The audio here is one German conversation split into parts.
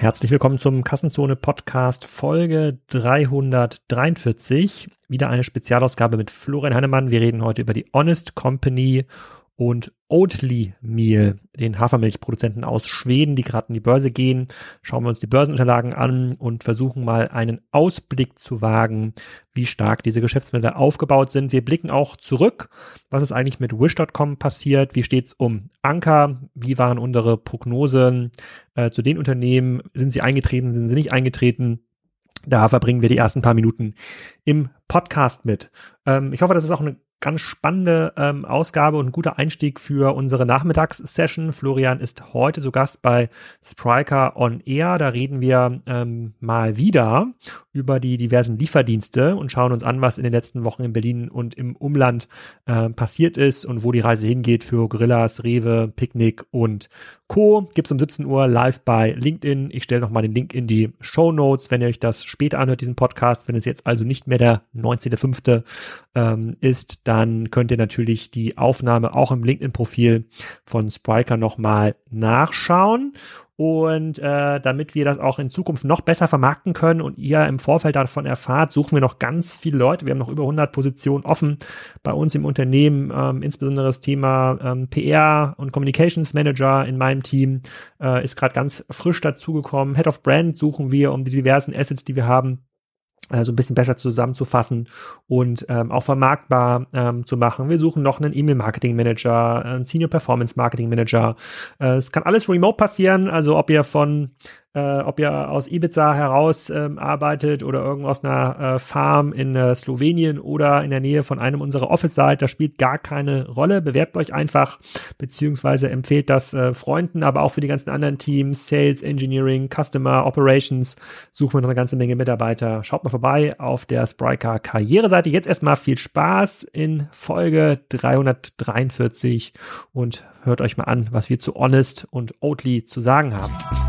Herzlich willkommen zum Kassenzone Podcast Folge 343. Wieder eine Spezialausgabe mit Florian Heinemann. Wir reden heute über die Honest Company und Oatly Meal, den Hafermilchproduzenten aus Schweden, die gerade in die Börse gehen. Schauen wir uns die Börsenunterlagen an und versuchen mal einen Ausblick zu wagen, wie stark diese Geschäftsmodelle aufgebaut sind. Wir blicken auch zurück. Was ist eigentlich mit Wish.com passiert? Wie steht es um Anker? Wie waren unsere Prognosen äh, zu den Unternehmen? Sind sie eingetreten? Sind sie nicht eingetreten? Da verbringen wir die ersten paar Minuten im Podcast mit. Ähm, ich hoffe, das ist auch eine ganz spannende ähm, Ausgabe und guter Einstieg für unsere Nachmittagssession. Florian ist heute zu Gast bei Spriker on Air. Da reden wir ähm, mal wieder über die diversen Lieferdienste und schauen uns an, was in den letzten Wochen in Berlin und im Umland äh, passiert ist und wo die Reise hingeht für Gorillas, Rewe, Picknick und Co. Gibt's um 17 Uhr live bei LinkedIn. Ich stelle nochmal den Link in die Show Notes, wenn ihr euch das später anhört, diesen Podcast. Wenn es jetzt also nicht mehr der 19.05. Ähm, ist, dann könnt ihr natürlich die Aufnahme auch im LinkedIn-Profil von Spriker nochmal nachschauen. Und äh, damit wir das auch in Zukunft noch besser vermarkten können und ihr im Vorfeld davon erfahrt, suchen wir noch ganz viele Leute. Wir haben noch über 100 Positionen offen bei uns im Unternehmen, ähm, insbesondere das Thema ähm, PR und Communications Manager in meinem Team äh, ist gerade ganz frisch dazugekommen. Head of Brand suchen wir, um die diversen Assets, die wir haben, äh, so ein bisschen besser zusammenzufassen und ähm, auch vermarktbar ähm, zu machen. Wir suchen noch einen E-Mail-Marketing-Manager, einen Senior Performance-Marketing-Manager. Äh, es kann alles remote passieren, also ob ihr von äh, ob ihr aus Ibiza heraus ähm, arbeitet oder irgendwo aus einer äh, Farm in äh, Slowenien oder in der Nähe von einem unserer Office seid, das spielt gar keine Rolle. Bewerbt euch einfach, beziehungsweise empfehlt das äh, Freunden, aber auch für die ganzen anderen Teams, Sales, Engineering, Customer, Operations, suchen wir noch eine ganze Menge Mitarbeiter. Schaut mal vorbei auf der Spryker Karriereseite. Jetzt erstmal viel Spaß in Folge 343 und hört euch mal an, was wir zu Honest und Oatly zu sagen haben.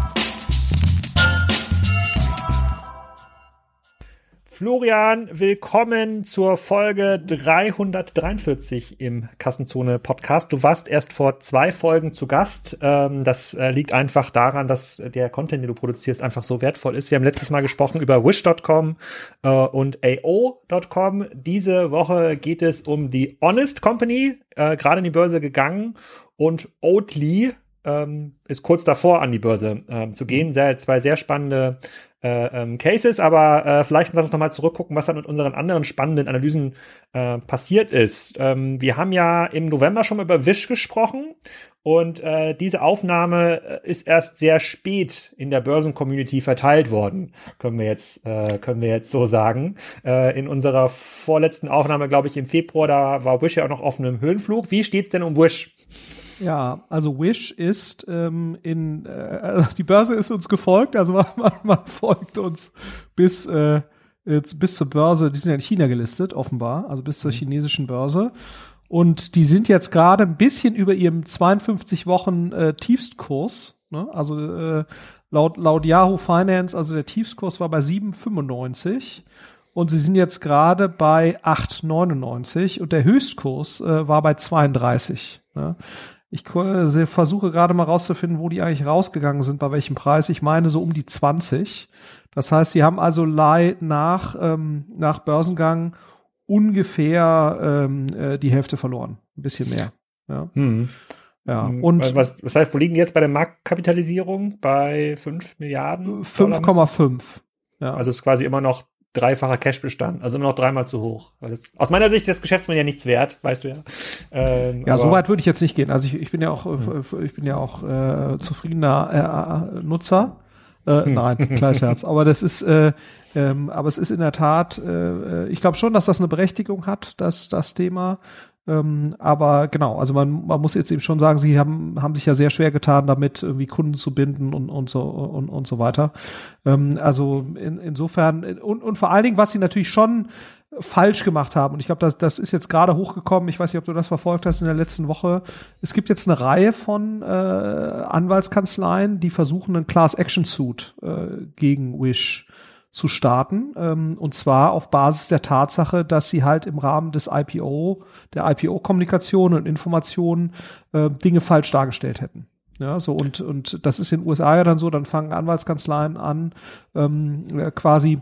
Florian, willkommen zur Folge 343 im Kassenzone Podcast. Du warst erst vor zwei Folgen zu Gast. Ähm, das äh, liegt einfach daran, dass der Content, den du produzierst, einfach so wertvoll ist. Wir haben letztes Mal gesprochen über Wish.com äh, und AO.com. Diese Woche geht es um die Honest Company, äh, gerade in die Börse gegangen und Oatly, ähm, ist kurz davor, an die Börse ähm, zu gehen. Sehr, zwei sehr spannende äh, ähm, Cases, aber äh, vielleicht lass uns nochmal zurückgucken, was dann mit unseren anderen spannenden Analysen äh, passiert ist. Ähm, wir haben ja im November schon mal über Wish gesprochen und äh, diese Aufnahme äh, ist erst sehr spät in der Börsencommunity verteilt worden, können wir jetzt, äh, können wir jetzt so sagen. Äh, in unserer vorletzten Aufnahme, glaube ich, im Februar, da war Wish ja auch noch auf einem Höhenflug. Wie steht's denn um Wish? Ja, also Wish ist ähm, in äh, also die Börse ist uns gefolgt, also man, man, folgt uns bis äh, jetzt bis zur Börse. Die sind ja in China gelistet, offenbar, also bis zur mhm. chinesischen Börse. Und die sind jetzt gerade ein bisschen über ihrem 52 Wochen äh, Tiefstkurs. Ne? Also äh, laut laut Yahoo Finance, also der Tiefskurs war bei 7,95 und sie sind jetzt gerade bei 8,99 und der Höchstkurs äh, war bei 32. Ne? Ich äh, versuche gerade mal rauszufinden, wo die eigentlich rausgegangen sind, bei welchem Preis. Ich meine so um die 20. Das heißt, sie haben also nach, ähm, nach Börsengang ungefähr ähm, äh, die Hälfte verloren. Ein bisschen mehr. Ja. Mhm. Ja, hm, und was, was heißt, wo liegen jetzt bei der Marktkapitalisierung? Bei 5 Milliarden? 5,5. Ja. Also ist quasi immer noch dreifacher Cashbestand, also immer noch dreimal zu hoch. Weil das, aus meiner Sicht ist das Geschäftsmann ja nichts wert, weißt du ja. Ähm, ja, so weit würde ich jetzt nicht gehen. Also ich, ich bin ja auch, hm. ich bin ja auch äh, zufriedener äh, Nutzer. Äh, hm. Nein, Scherz. Aber das ist, äh, ähm, aber es ist in der Tat, äh, ich glaube schon, dass das eine Berechtigung hat, dass das Thema. Ähm, aber genau, also man, man muss jetzt eben schon sagen, sie haben, haben sich ja sehr schwer getan, damit irgendwie Kunden zu binden und, und so und, und so weiter. Ähm, also in, insofern und, und vor allen Dingen, was sie natürlich schon falsch gemacht haben. Und ich glaube, das, das ist jetzt gerade hochgekommen. Ich weiß nicht, ob du das verfolgt hast in der letzten Woche. Es gibt jetzt eine Reihe von äh, Anwaltskanzleien, die versuchen, einen Class Action Suit äh, gegen Wish zu starten. Ähm, und zwar auf Basis der Tatsache, dass sie halt im Rahmen des IPO, der IPO-Kommunikation und Informationen äh, Dinge falsch dargestellt hätten. Ja, so und, und das ist in den USA ja dann so, dann fangen Anwaltskanzleien an, ähm, quasi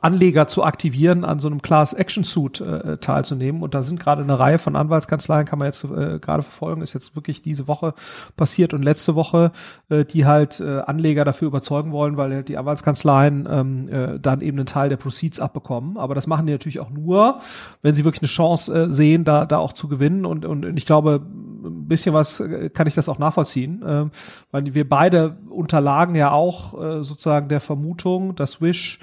Anleger zu aktivieren, an so einem Class Action Suit äh, teilzunehmen. Und da sind gerade eine Reihe von Anwaltskanzleien, kann man jetzt äh, gerade verfolgen, ist jetzt wirklich diese Woche passiert und letzte Woche, äh, die halt äh, Anleger dafür überzeugen wollen, weil die Anwaltskanzleien ähm, äh, dann eben einen Teil der Proceeds abbekommen. Aber das machen die natürlich auch nur, wenn sie wirklich eine Chance äh, sehen, da, da auch zu gewinnen. Und, und ich glaube, ein bisschen was äh, kann ich das auch nachvollziehen, äh, weil wir beide unterlagen ja auch äh, sozusagen der Vermutung, dass Wish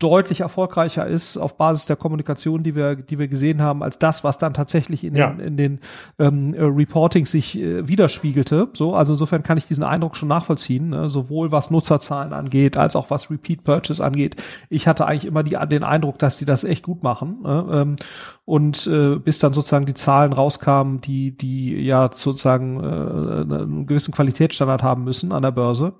deutlich erfolgreicher ist auf Basis der Kommunikation, die wir, die wir gesehen haben, als das, was dann tatsächlich in ja. den, in den ähm, äh, Reportings sich äh, widerspiegelte. So, also insofern kann ich diesen Eindruck schon nachvollziehen, ne? sowohl was Nutzerzahlen angeht, als auch was Repeat Purchase angeht. Ich hatte eigentlich immer die, den Eindruck, dass die das echt gut machen. Ne? Ähm, und äh, bis dann sozusagen die Zahlen rauskamen, die, die ja sozusagen äh, einen gewissen Qualitätsstandard haben müssen an der Börse.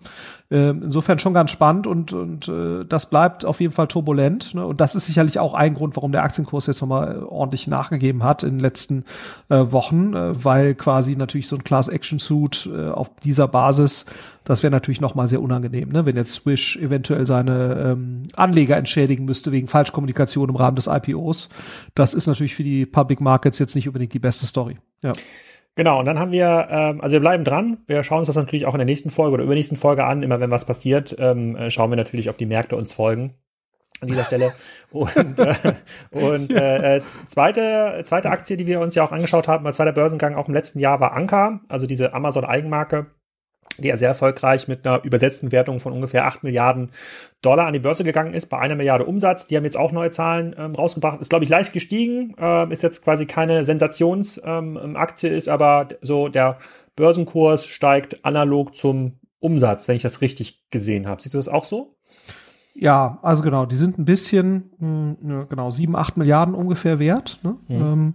Äh, insofern schon ganz spannend und, und äh, das bleibt auf jeden Fall turbulent. Ne? Und das ist sicherlich auch ein Grund, warum der Aktienkurs jetzt nochmal ordentlich nachgegeben hat in den letzten äh, Wochen, äh, weil quasi natürlich so ein Class Action Suit äh, auf dieser Basis das wäre natürlich nochmal sehr unangenehm, ne? wenn jetzt Swish eventuell seine ähm, Anleger entschädigen müsste wegen Falschkommunikation im Rahmen des IPOs. Das ist natürlich für die Public Markets jetzt nicht unbedingt die beste Story. Ja. Genau, und dann haben wir, ähm, also wir bleiben dran. Wir schauen uns das natürlich auch in der nächsten Folge oder übernächsten Folge an. Immer wenn was passiert, ähm, äh, schauen wir natürlich, ob die Märkte uns folgen an dieser Stelle. Und, äh, und äh, äh, zweite, zweite Aktie, die wir uns ja auch angeschaut haben, als zweiter Börsengang auch im letzten Jahr war Anker, also diese Amazon-Eigenmarke die ja sehr erfolgreich mit einer übersetzten Wertung von ungefähr 8 Milliarden Dollar an die Börse gegangen ist, bei einer Milliarde Umsatz. Die haben jetzt auch neue Zahlen ähm, rausgebracht. Ist, glaube ich, leicht gestiegen, äh, ist jetzt quasi keine Sensationsaktie, ähm, ist aber so der Börsenkurs steigt analog zum Umsatz, wenn ich das richtig gesehen habe. Siehst du das auch so? Ja, also genau, die sind ein bisschen, mh, hm, genau, sieben, acht Milliarden ungefähr wert. Ne? Mhm. Ähm,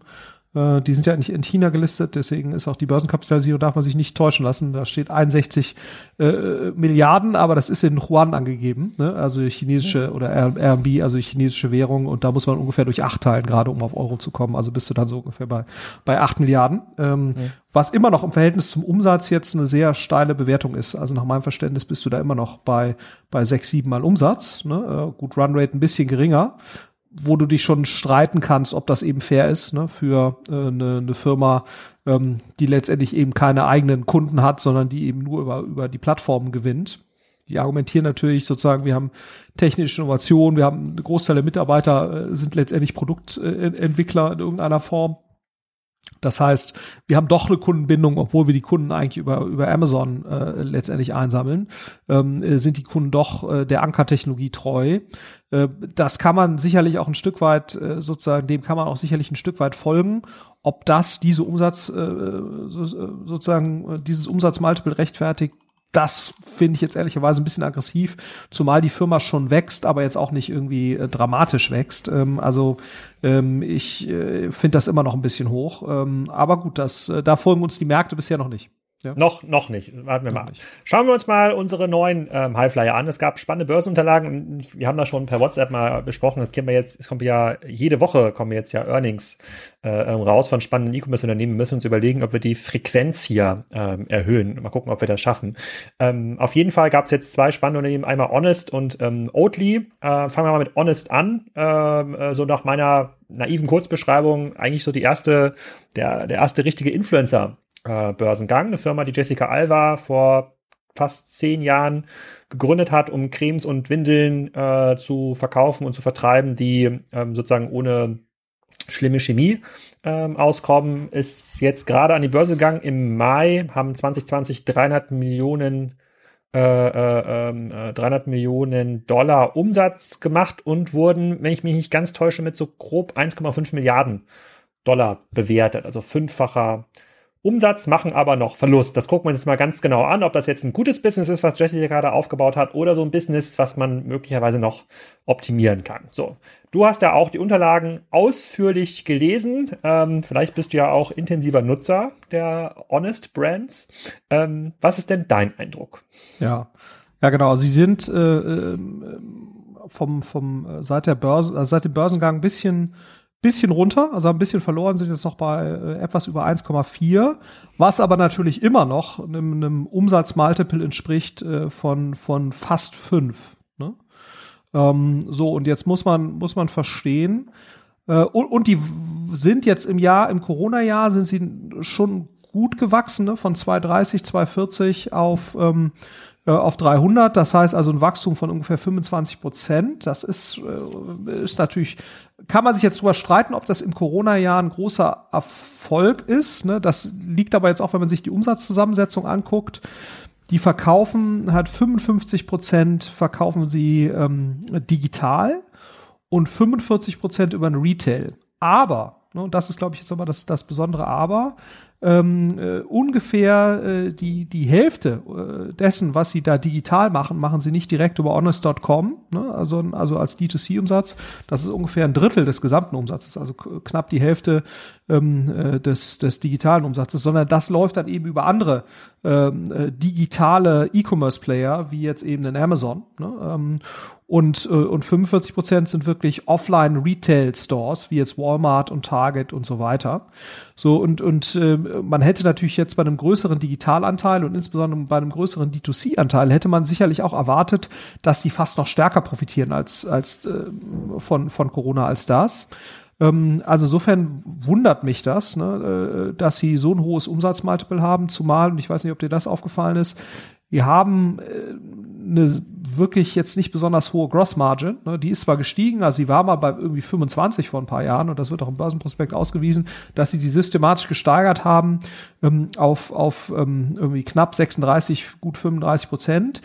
äh, die sind ja nicht in China gelistet, deswegen ist auch die Börsenkapitalisierung, darf man sich nicht täuschen lassen. Da steht 61 äh, Milliarden, aber das ist in Yuan angegeben, ne? also chinesische oder RMB, also chinesische Währung und da muss man ungefähr durch acht teilen, gerade um auf Euro zu kommen. Also bist du dann so ungefähr bei, bei acht Milliarden. Ähm, ja. Was immer noch im Verhältnis zum Umsatz jetzt eine sehr steile Bewertung ist. Also nach meinem Verständnis bist du da immer noch bei, bei sechs, sieben Mal Umsatz. Ne? Äh, gut, Runrate ein bisschen geringer wo du dich schon streiten kannst, ob das eben fair ist ne, für äh, eine, eine Firma, ähm, die letztendlich eben keine eigenen Kunden hat, sondern die eben nur über, über die Plattformen gewinnt. Die argumentieren natürlich sozusagen, wir haben technische Innovation, wir haben eine Großteil der Mitarbeiter äh, sind letztendlich Produktentwickler in irgendeiner Form. Das heißt, wir haben doch eine Kundenbindung, obwohl wir die Kunden eigentlich über, über Amazon äh, letztendlich einsammeln, ähm, äh, sind die Kunden doch äh, der Ankertechnologie treu. Äh, das kann man sicherlich auch ein Stück weit, äh, sozusagen, dem kann man auch sicherlich ein Stück weit folgen. Ob das diese Umsatz, äh, so, äh, sozusagen, dieses Umsatzmultiple rechtfertigt, das finde ich jetzt ehrlicherweise ein bisschen aggressiv, zumal die Firma schon wächst, aber jetzt auch nicht irgendwie äh, dramatisch wächst. Ähm, also ähm, ich äh, finde das immer noch ein bisschen hoch. Ähm, aber gut, das, äh, da folgen uns die Märkte bisher noch nicht. Ja. Noch, noch nicht. Warten wir noch mal. Nicht. Schauen wir uns mal unsere neuen ähm, Highflyer an. Es gab spannende Börsenunterlagen wir haben das schon per WhatsApp mal besprochen. Es kommen jetzt, es kommt ja jede Woche kommen jetzt ja Earnings äh, ähm, raus von spannenden E-Commerce-Unternehmen. Wir müssen uns überlegen, ob wir die Frequenz hier ähm, erhöhen. Mal gucken, ob wir das schaffen. Ähm, auf jeden Fall gab es jetzt zwei spannende Unternehmen, einmal Honest und ähm, Oatly. Äh, fangen wir mal mit Honest an. Ähm, äh, so nach meiner naiven Kurzbeschreibung eigentlich so die erste, der, der erste richtige Influencer äh, Börsengang. Eine Firma, die Jessica Alva vor fast zehn Jahren gegründet hat, um Cremes und Windeln äh, zu verkaufen und zu vertreiben, die ähm, sozusagen ohne schlimme Chemie ähm, auskommen, ist jetzt gerade an die Börse gegangen. Im Mai haben 2020 300 Millionen äh, äh, 300 ähm, äh, Millionen Dollar Umsatz gemacht und wurden, wenn ich mich nicht ganz täusche, mit so grob 1,5 Milliarden Dollar bewertet. Also fünffacher Umsatz, machen aber noch Verlust. Das gucken wir uns mal ganz genau an, ob das jetzt ein gutes Business ist, was Jesse gerade aufgebaut hat, oder so ein Business, was man möglicherweise noch optimieren kann. So, du hast ja auch die Unterlagen ausführlich gelesen. Ähm, vielleicht bist du ja auch intensiver Nutzer der Honest Brands. Ähm, was ist denn dein Eindruck? Ja, ja genau. Also sie sind äh, äh vom vom äh, seit der Börse, also seit dem Börsengang ein bisschen bisschen runter, also ein bisschen verloren, sind jetzt noch bei äh, etwas über 1,4, was aber natürlich immer noch einem, einem Umsatzmultiple entspricht äh, von, von fast 5. Ne? Ähm, so, und jetzt muss man, muss man verstehen, äh, und, und die sind jetzt im Jahr, im Corona-Jahr sind sie schon gut gewachsen, ne? von 230, 240 auf ähm, äh, auf 300. Das heißt also ein Wachstum von ungefähr 25 Prozent. Das ist, äh, ist natürlich, kann man sich jetzt drüber streiten, ob das im Corona-Jahr ein großer Erfolg ist. Ne? Das liegt aber jetzt auch, wenn man sich die Umsatzzusammensetzung anguckt. Die verkaufen halt 55 Prozent verkaufen sie ähm, digital und 45 Prozent über ein Retail. Aber, ne, und das ist, glaube ich, jetzt aber das, das besondere Aber, ähm, äh, ungefähr äh, die, die Hälfte äh, dessen, was sie da digital machen, machen sie nicht direkt über honest.com, ne? also, also als D2C-Umsatz. Das ist ungefähr ein Drittel des gesamten Umsatzes, also knapp die Hälfte ähm, äh, des, des digitalen Umsatzes, sondern das läuft dann eben über andere ähm, äh, digitale E-Commerce-Player, wie jetzt eben in Amazon. Ne? Ähm, und, äh, und 45 Prozent sind wirklich Offline-Retail-Stores, wie jetzt Walmart und Target und so weiter. So, und, und äh, man hätte natürlich jetzt bei einem größeren Digitalanteil und insbesondere bei einem größeren D2C-Anteil hätte man sicherlich auch erwartet, dass die fast noch stärker profitieren als, als äh, von, von Corona als das. Ähm, also insofern wundert mich das, ne, äh, dass sie so ein hohes Umsatzmultiple haben, zumal, und ich weiß nicht, ob dir das aufgefallen ist, wir haben äh, eine wirklich jetzt nicht besonders hohe Grossmargin. Ne? Die ist zwar gestiegen, also sie war mal bei irgendwie 25 vor ein paar Jahren und das wird auch im Börsenprospekt ausgewiesen, dass sie die systematisch gesteigert haben ähm, auf, auf ähm, irgendwie knapp 36, gut 35 Prozent.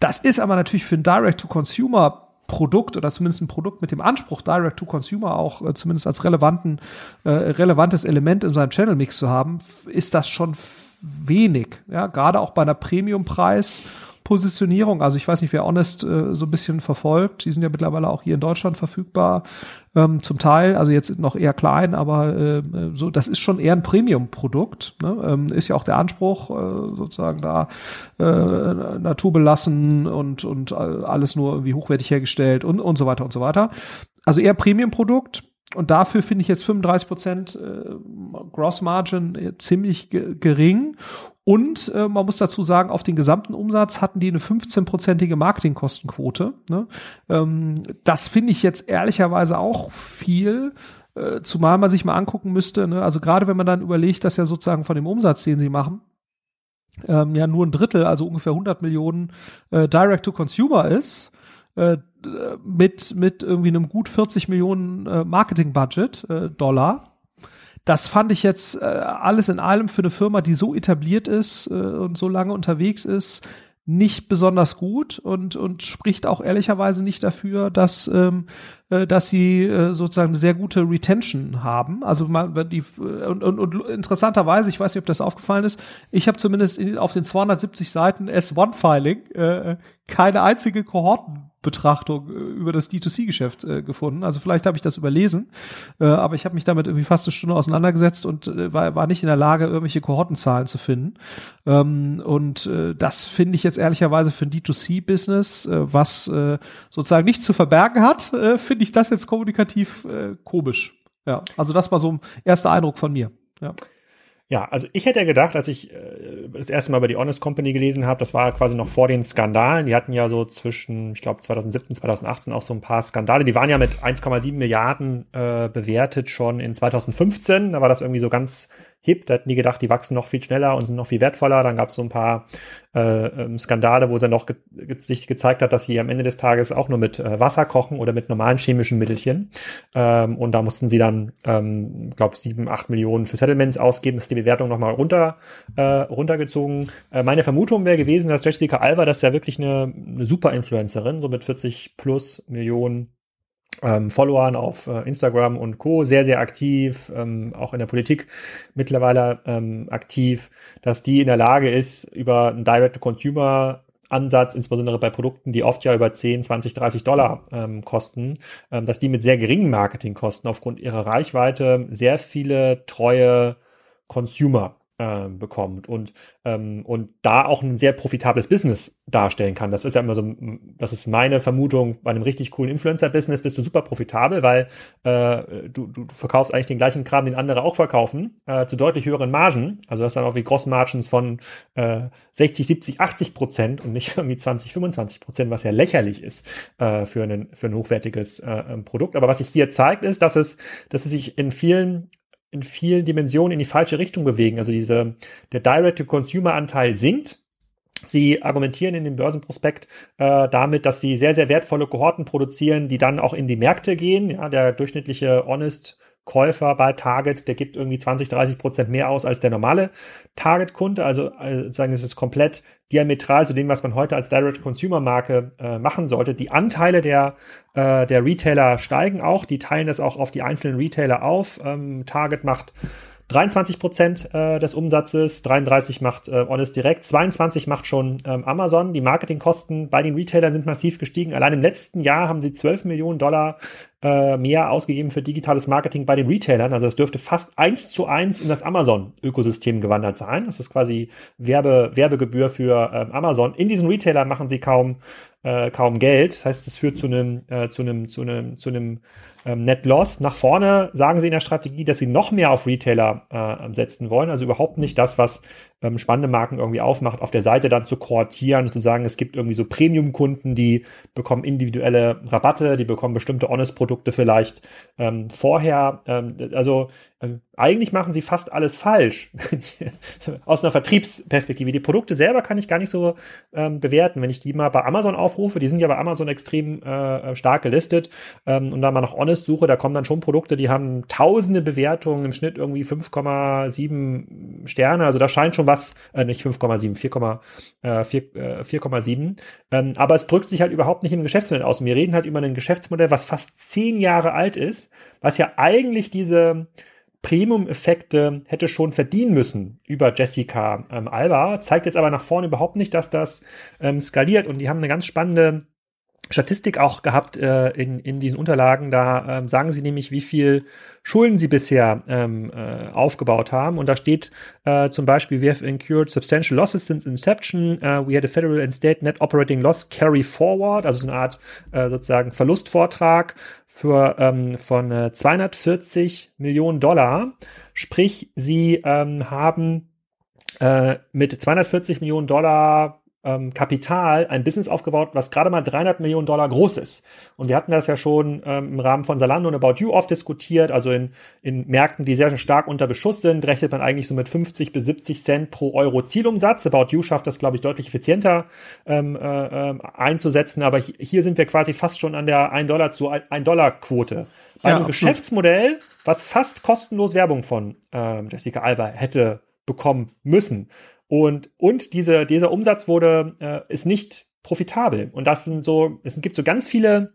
Das ist aber natürlich für ein Direct-to-Consumer Produkt oder zumindest ein Produkt mit dem Anspruch, Direct to Consumer auch äh, zumindest als relevanten, äh, relevantes Element in seinem Channel Mix zu haben, ist das schon wenig. Ja, gerade auch bei einer Premium-Preis Positionierung. Also ich weiß nicht, wer Honest äh, so ein bisschen verfolgt. Die sind ja mittlerweile auch hier in Deutschland verfügbar. Ähm, zum Teil, also jetzt noch eher klein, aber äh, so, das ist schon eher ein Premium-Produkt. Ne? Ähm, ist ja auch der Anspruch, äh, sozusagen da äh, naturbelassen und, und alles nur irgendwie hochwertig hergestellt und, und so weiter und so weiter. Also eher Premium-Produkt. Und dafür finde ich jetzt 35 Prozent äh, Gross Margin äh, ziemlich gering. Und äh, man muss dazu sagen, auf den gesamten Umsatz hatten die eine 15-prozentige Marketingkostenquote. Ne? Ähm, das finde ich jetzt ehrlicherweise auch viel. Äh, zumal man sich mal angucken müsste, ne? also gerade wenn man dann überlegt, dass ja sozusagen von dem Umsatz, den sie machen, ähm, ja nur ein Drittel, also ungefähr 100 Millionen äh, Direct-to-Consumer ist, äh, mit, mit irgendwie einem gut 40 Millionen äh, Marketing-Budget, äh, Dollar, das fand ich jetzt äh, alles in allem für eine Firma, die so etabliert ist äh, und so lange unterwegs ist, nicht besonders gut und, und spricht auch ehrlicherweise nicht dafür, dass, ähm, äh, dass sie äh, sozusagen sehr gute Retention haben. Also man, die, und, und, und interessanterweise, ich weiß nicht, ob das aufgefallen ist, ich habe zumindest in, auf den 270 Seiten S1-Filing äh, keine einzige Kohorten Betrachtung äh, über das D2C-Geschäft äh, gefunden. Also vielleicht habe ich das überlesen, äh, aber ich habe mich damit irgendwie fast eine Stunde auseinandergesetzt und äh, war, war nicht in der Lage, irgendwelche Kohortenzahlen zu finden. Ähm, und äh, das finde ich jetzt ehrlicherweise für ein D2C-Business, äh, was sozusagen nicht zu verbergen hat, finde ich das jetzt kommunikativ komisch. Ja, also das war so ein erster Eindruck von mir. Ja. Ja, also ich hätte ja gedacht, als ich äh, das erste Mal über die Honest Company gelesen habe, das war quasi noch vor den Skandalen. Die hatten ja so zwischen, ich glaube, 2017, 2018 auch so ein paar Skandale. Die waren ja mit 1,7 Milliarden äh, bewertet schon in 2015. Da war das irgendwie so ganz hip. Da hätten die gedacht, die wachsen noch viel schneller und sind noch viel wertvoller. Dann gab es so ein paar äh, ähm, Skandale, wo sie noch ge sich gezeigt hat, dass sie am Ende des Tages auch nur mit äh, Wasser kochen oder mit normalen chemischen Mittelchen. Ähm, und da mussten sie dann, ähm, glaube sieben, acht Millionen für Settlements ausgeben. Das ist die Bewertung nochmal runter, äh, runtergezogen. Äh, meine Vermutung wäre gewesen, dass Jessica Alba, das ist ja wirklich eine, eine super Influencerin, so mit 40 plus Millionen ähm, Followern auf äh, Instagram und Co. sehr, sehr aktiv, ähm, auch in der Politik mittlerweile ähm, aktiv, dass die in der Lage ist, über einen Direct-to-Consumer Ansatz, insbesondere bei Produkten, die oft ja über 10, 20, 30 Dollar ähm, kosten, ähm, dass die mit sehr geringen Marketingkosten aufgrund ihrer Reichweite sehr viele treue Consumer äh, bekommt und, ähm, und da auch ein sehr profitables Business darstellen kann. Das ist ja immer so, das ist meine Vermutung, bei einem richtig coolen Influencer-Business bist du super profitabel, weil äh, du, du verkaufst eigentlich den gleichen Kram, den andere auch verkaufen, äh, zu deutlich höheren Margen. Also das dann auch wie Gross-Margins von äh, 60, 70, 80 Prozent und nicht irgendwie 20, 25 Prozent, was ja lächerlich ist äh, für, einen, für ein hochwertiges äh, ähm, Produkt. Aber was sich hier zeigt, ist, dass es, dass es sich in vielen in vielen Dimensionen in die falsche Richtung bewegen. Also diese, der Direct-to-Consumer-Anteil sinkt. Sie argumentieren in dem Börsenprospekt äh, damit, dass sie sehr, sehr wertvolle Kohorten produzieren, die dann auch in die Märkte gehen. Ja, der durchschnittliche Honest Käufer bei Target, der gibt irgendwie 20, 30 Prozent mehr aus als der normale Target-Kunde. Also äh, sagen, es ist komplett diametral zu dem, was man heute als Direct-Consumer-Marke äh, machen sollte. Die Anteile der, äh, der Retailer steigen auch, die teilen das auch auf die einzelnen Retailer auf. Ähm, Target macht 23 Prozent äh, des Umsatzes, 33 macht äh, Honest Direct, 22 macht schon ähm, Amazon. Die Marketingkosten bei den Retailern sind massiv gestiegen. Allein im letzten Jahr haben sie 12 Millionen Dollar äh, mehr ausgegeben für digitales Marketing bei den Retailern. Also es dürfte fast eins zu eins in das Amazon-Ökosystem gewandert sein. Das ist quasi Werbe, Werbegebühr für ähm, Amazon. In diesen Retailern machen sie kaum äh, kaum Geld. Das heißt, es führt zu einem äh, zu einem zu einem zu einem ähm, Net Loss. Nach vorne sagen sie in der Strategie, dass sie noch mehr auf Retailer äh, setzen wollen. Also überhaupt nicht das, was ähm, spannende Marken irgendwie aufmacht, auf der Seite dann zu koortieren und zu sagen, es gibt irgendwie so Premium-Kunden, die bekommen individuelle Rabatte, die bekommen bestimmte Honest-Produkte vielleicht ähm, vorher. Ähm, also eigentlich machen sie fast alles falsch aus einer Vertriebsperspektive. Die Produkte selber kann ich gar nicht so ähm, bewerten. Wenn ich die mal bei Amazon aufrufe, die sind ja bei Amazon extrem äh, stark gelistet ähm, und da mal nach Honest suche, da kommen dann schon Produkte, die haben tausende Bewertungen, im Schnitt irgendwie 5,7 Sterne. Also da scheint schon was, äh, nicht 5,7, 4,7. Äh, ähm, aber es drückt sich halt überhaupt nicht im Geschäftsmodell aus. Und wir reden halt über ein Geschäftsmodell, was fast zehn Jahre alt ist, was ja eigentlich diese Premium-Effekte hätte schon verdienen müssen über Jessica ähm, Alba, zeigt jetzt aber nach vorne überhaupt nicht, dass das ähm, skaliert. Und die haben eine ganz spannende Statistik auch gehabt äh, in, in diesen Unterlagen. Da ähm, sagen sie nämlich, wie viel Schulden sie bisher ähm, äh, aufgebaut haben. Und da steht äh, zum Beispiel, we have incurred substantial losses since inception. Uh, we had a federal and state net operating loss carry forward, also so eine Art äh, sozusagen Verlustvortrag für ähm, von äh, 240 Millionen Dollar. Sprich, sie ähm, haben äh, mit 240 Millionen Dollar ähm, Kapital ein Business aufgebaut, was gerade mal 300 Millionen Dollar groß ist. Und wir hatten das ja schon ähm, im Rahmen von Salando und About You oft diskutiert. Also in, in Märkten, die sehr, stark unter Beschuss sind, rechnet man eigentlich so mit 50 bis 70 Cent pro Euro Zielumsatz. About You schafft das, glaube ich, deutlich effizienter ähm, äh, ähm, einzusetzen. Aber hier sind wir quasi fast schon an der 1 Dollar zu 1 Dollar Quote. Bei ja, einem Geschäftsmodell, was fast kostenlos Werbung von äh, Jessica Alba hätte bekommen müssen. Und, und diese, dieser Umsatz wurde, äh, ist nicht profitabel. Und das sind so, es gibt so ganz viele,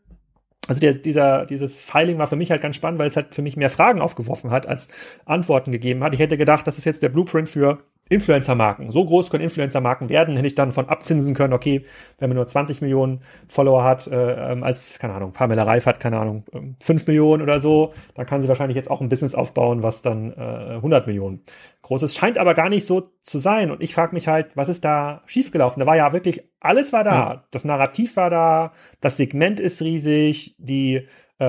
also der, dieser, dieses Filing war für mich halt ganz spannend, weil es halt für mich mehr Fragen aufgeworfen hat, als Antworten gegeben hat. Ich hätte gedacht, das ist jetzt der Blueprint für Influencer-Marken. So groß können Influencer-Marken werden, hätte ich dann von abzinsen können, okay, wenn man nur 20 Millionen Follower hat, äh, ähm, als, keine Ahnung, Pamela Reif hat, keine Ahnung, 5 ähm, Millionen oder so, dann kann sie wahrscheinlich jetzt auch ein Business aufbauen, was dann äh, 100 Millionen groß ist. Scheint aber gar nicht so zu sein. Und ich frage mich halt, was ist da schiefgelaufen? Da war ja wirklich, alles war da. Ja. Das Narrativ war da, das Segment ist riesig, die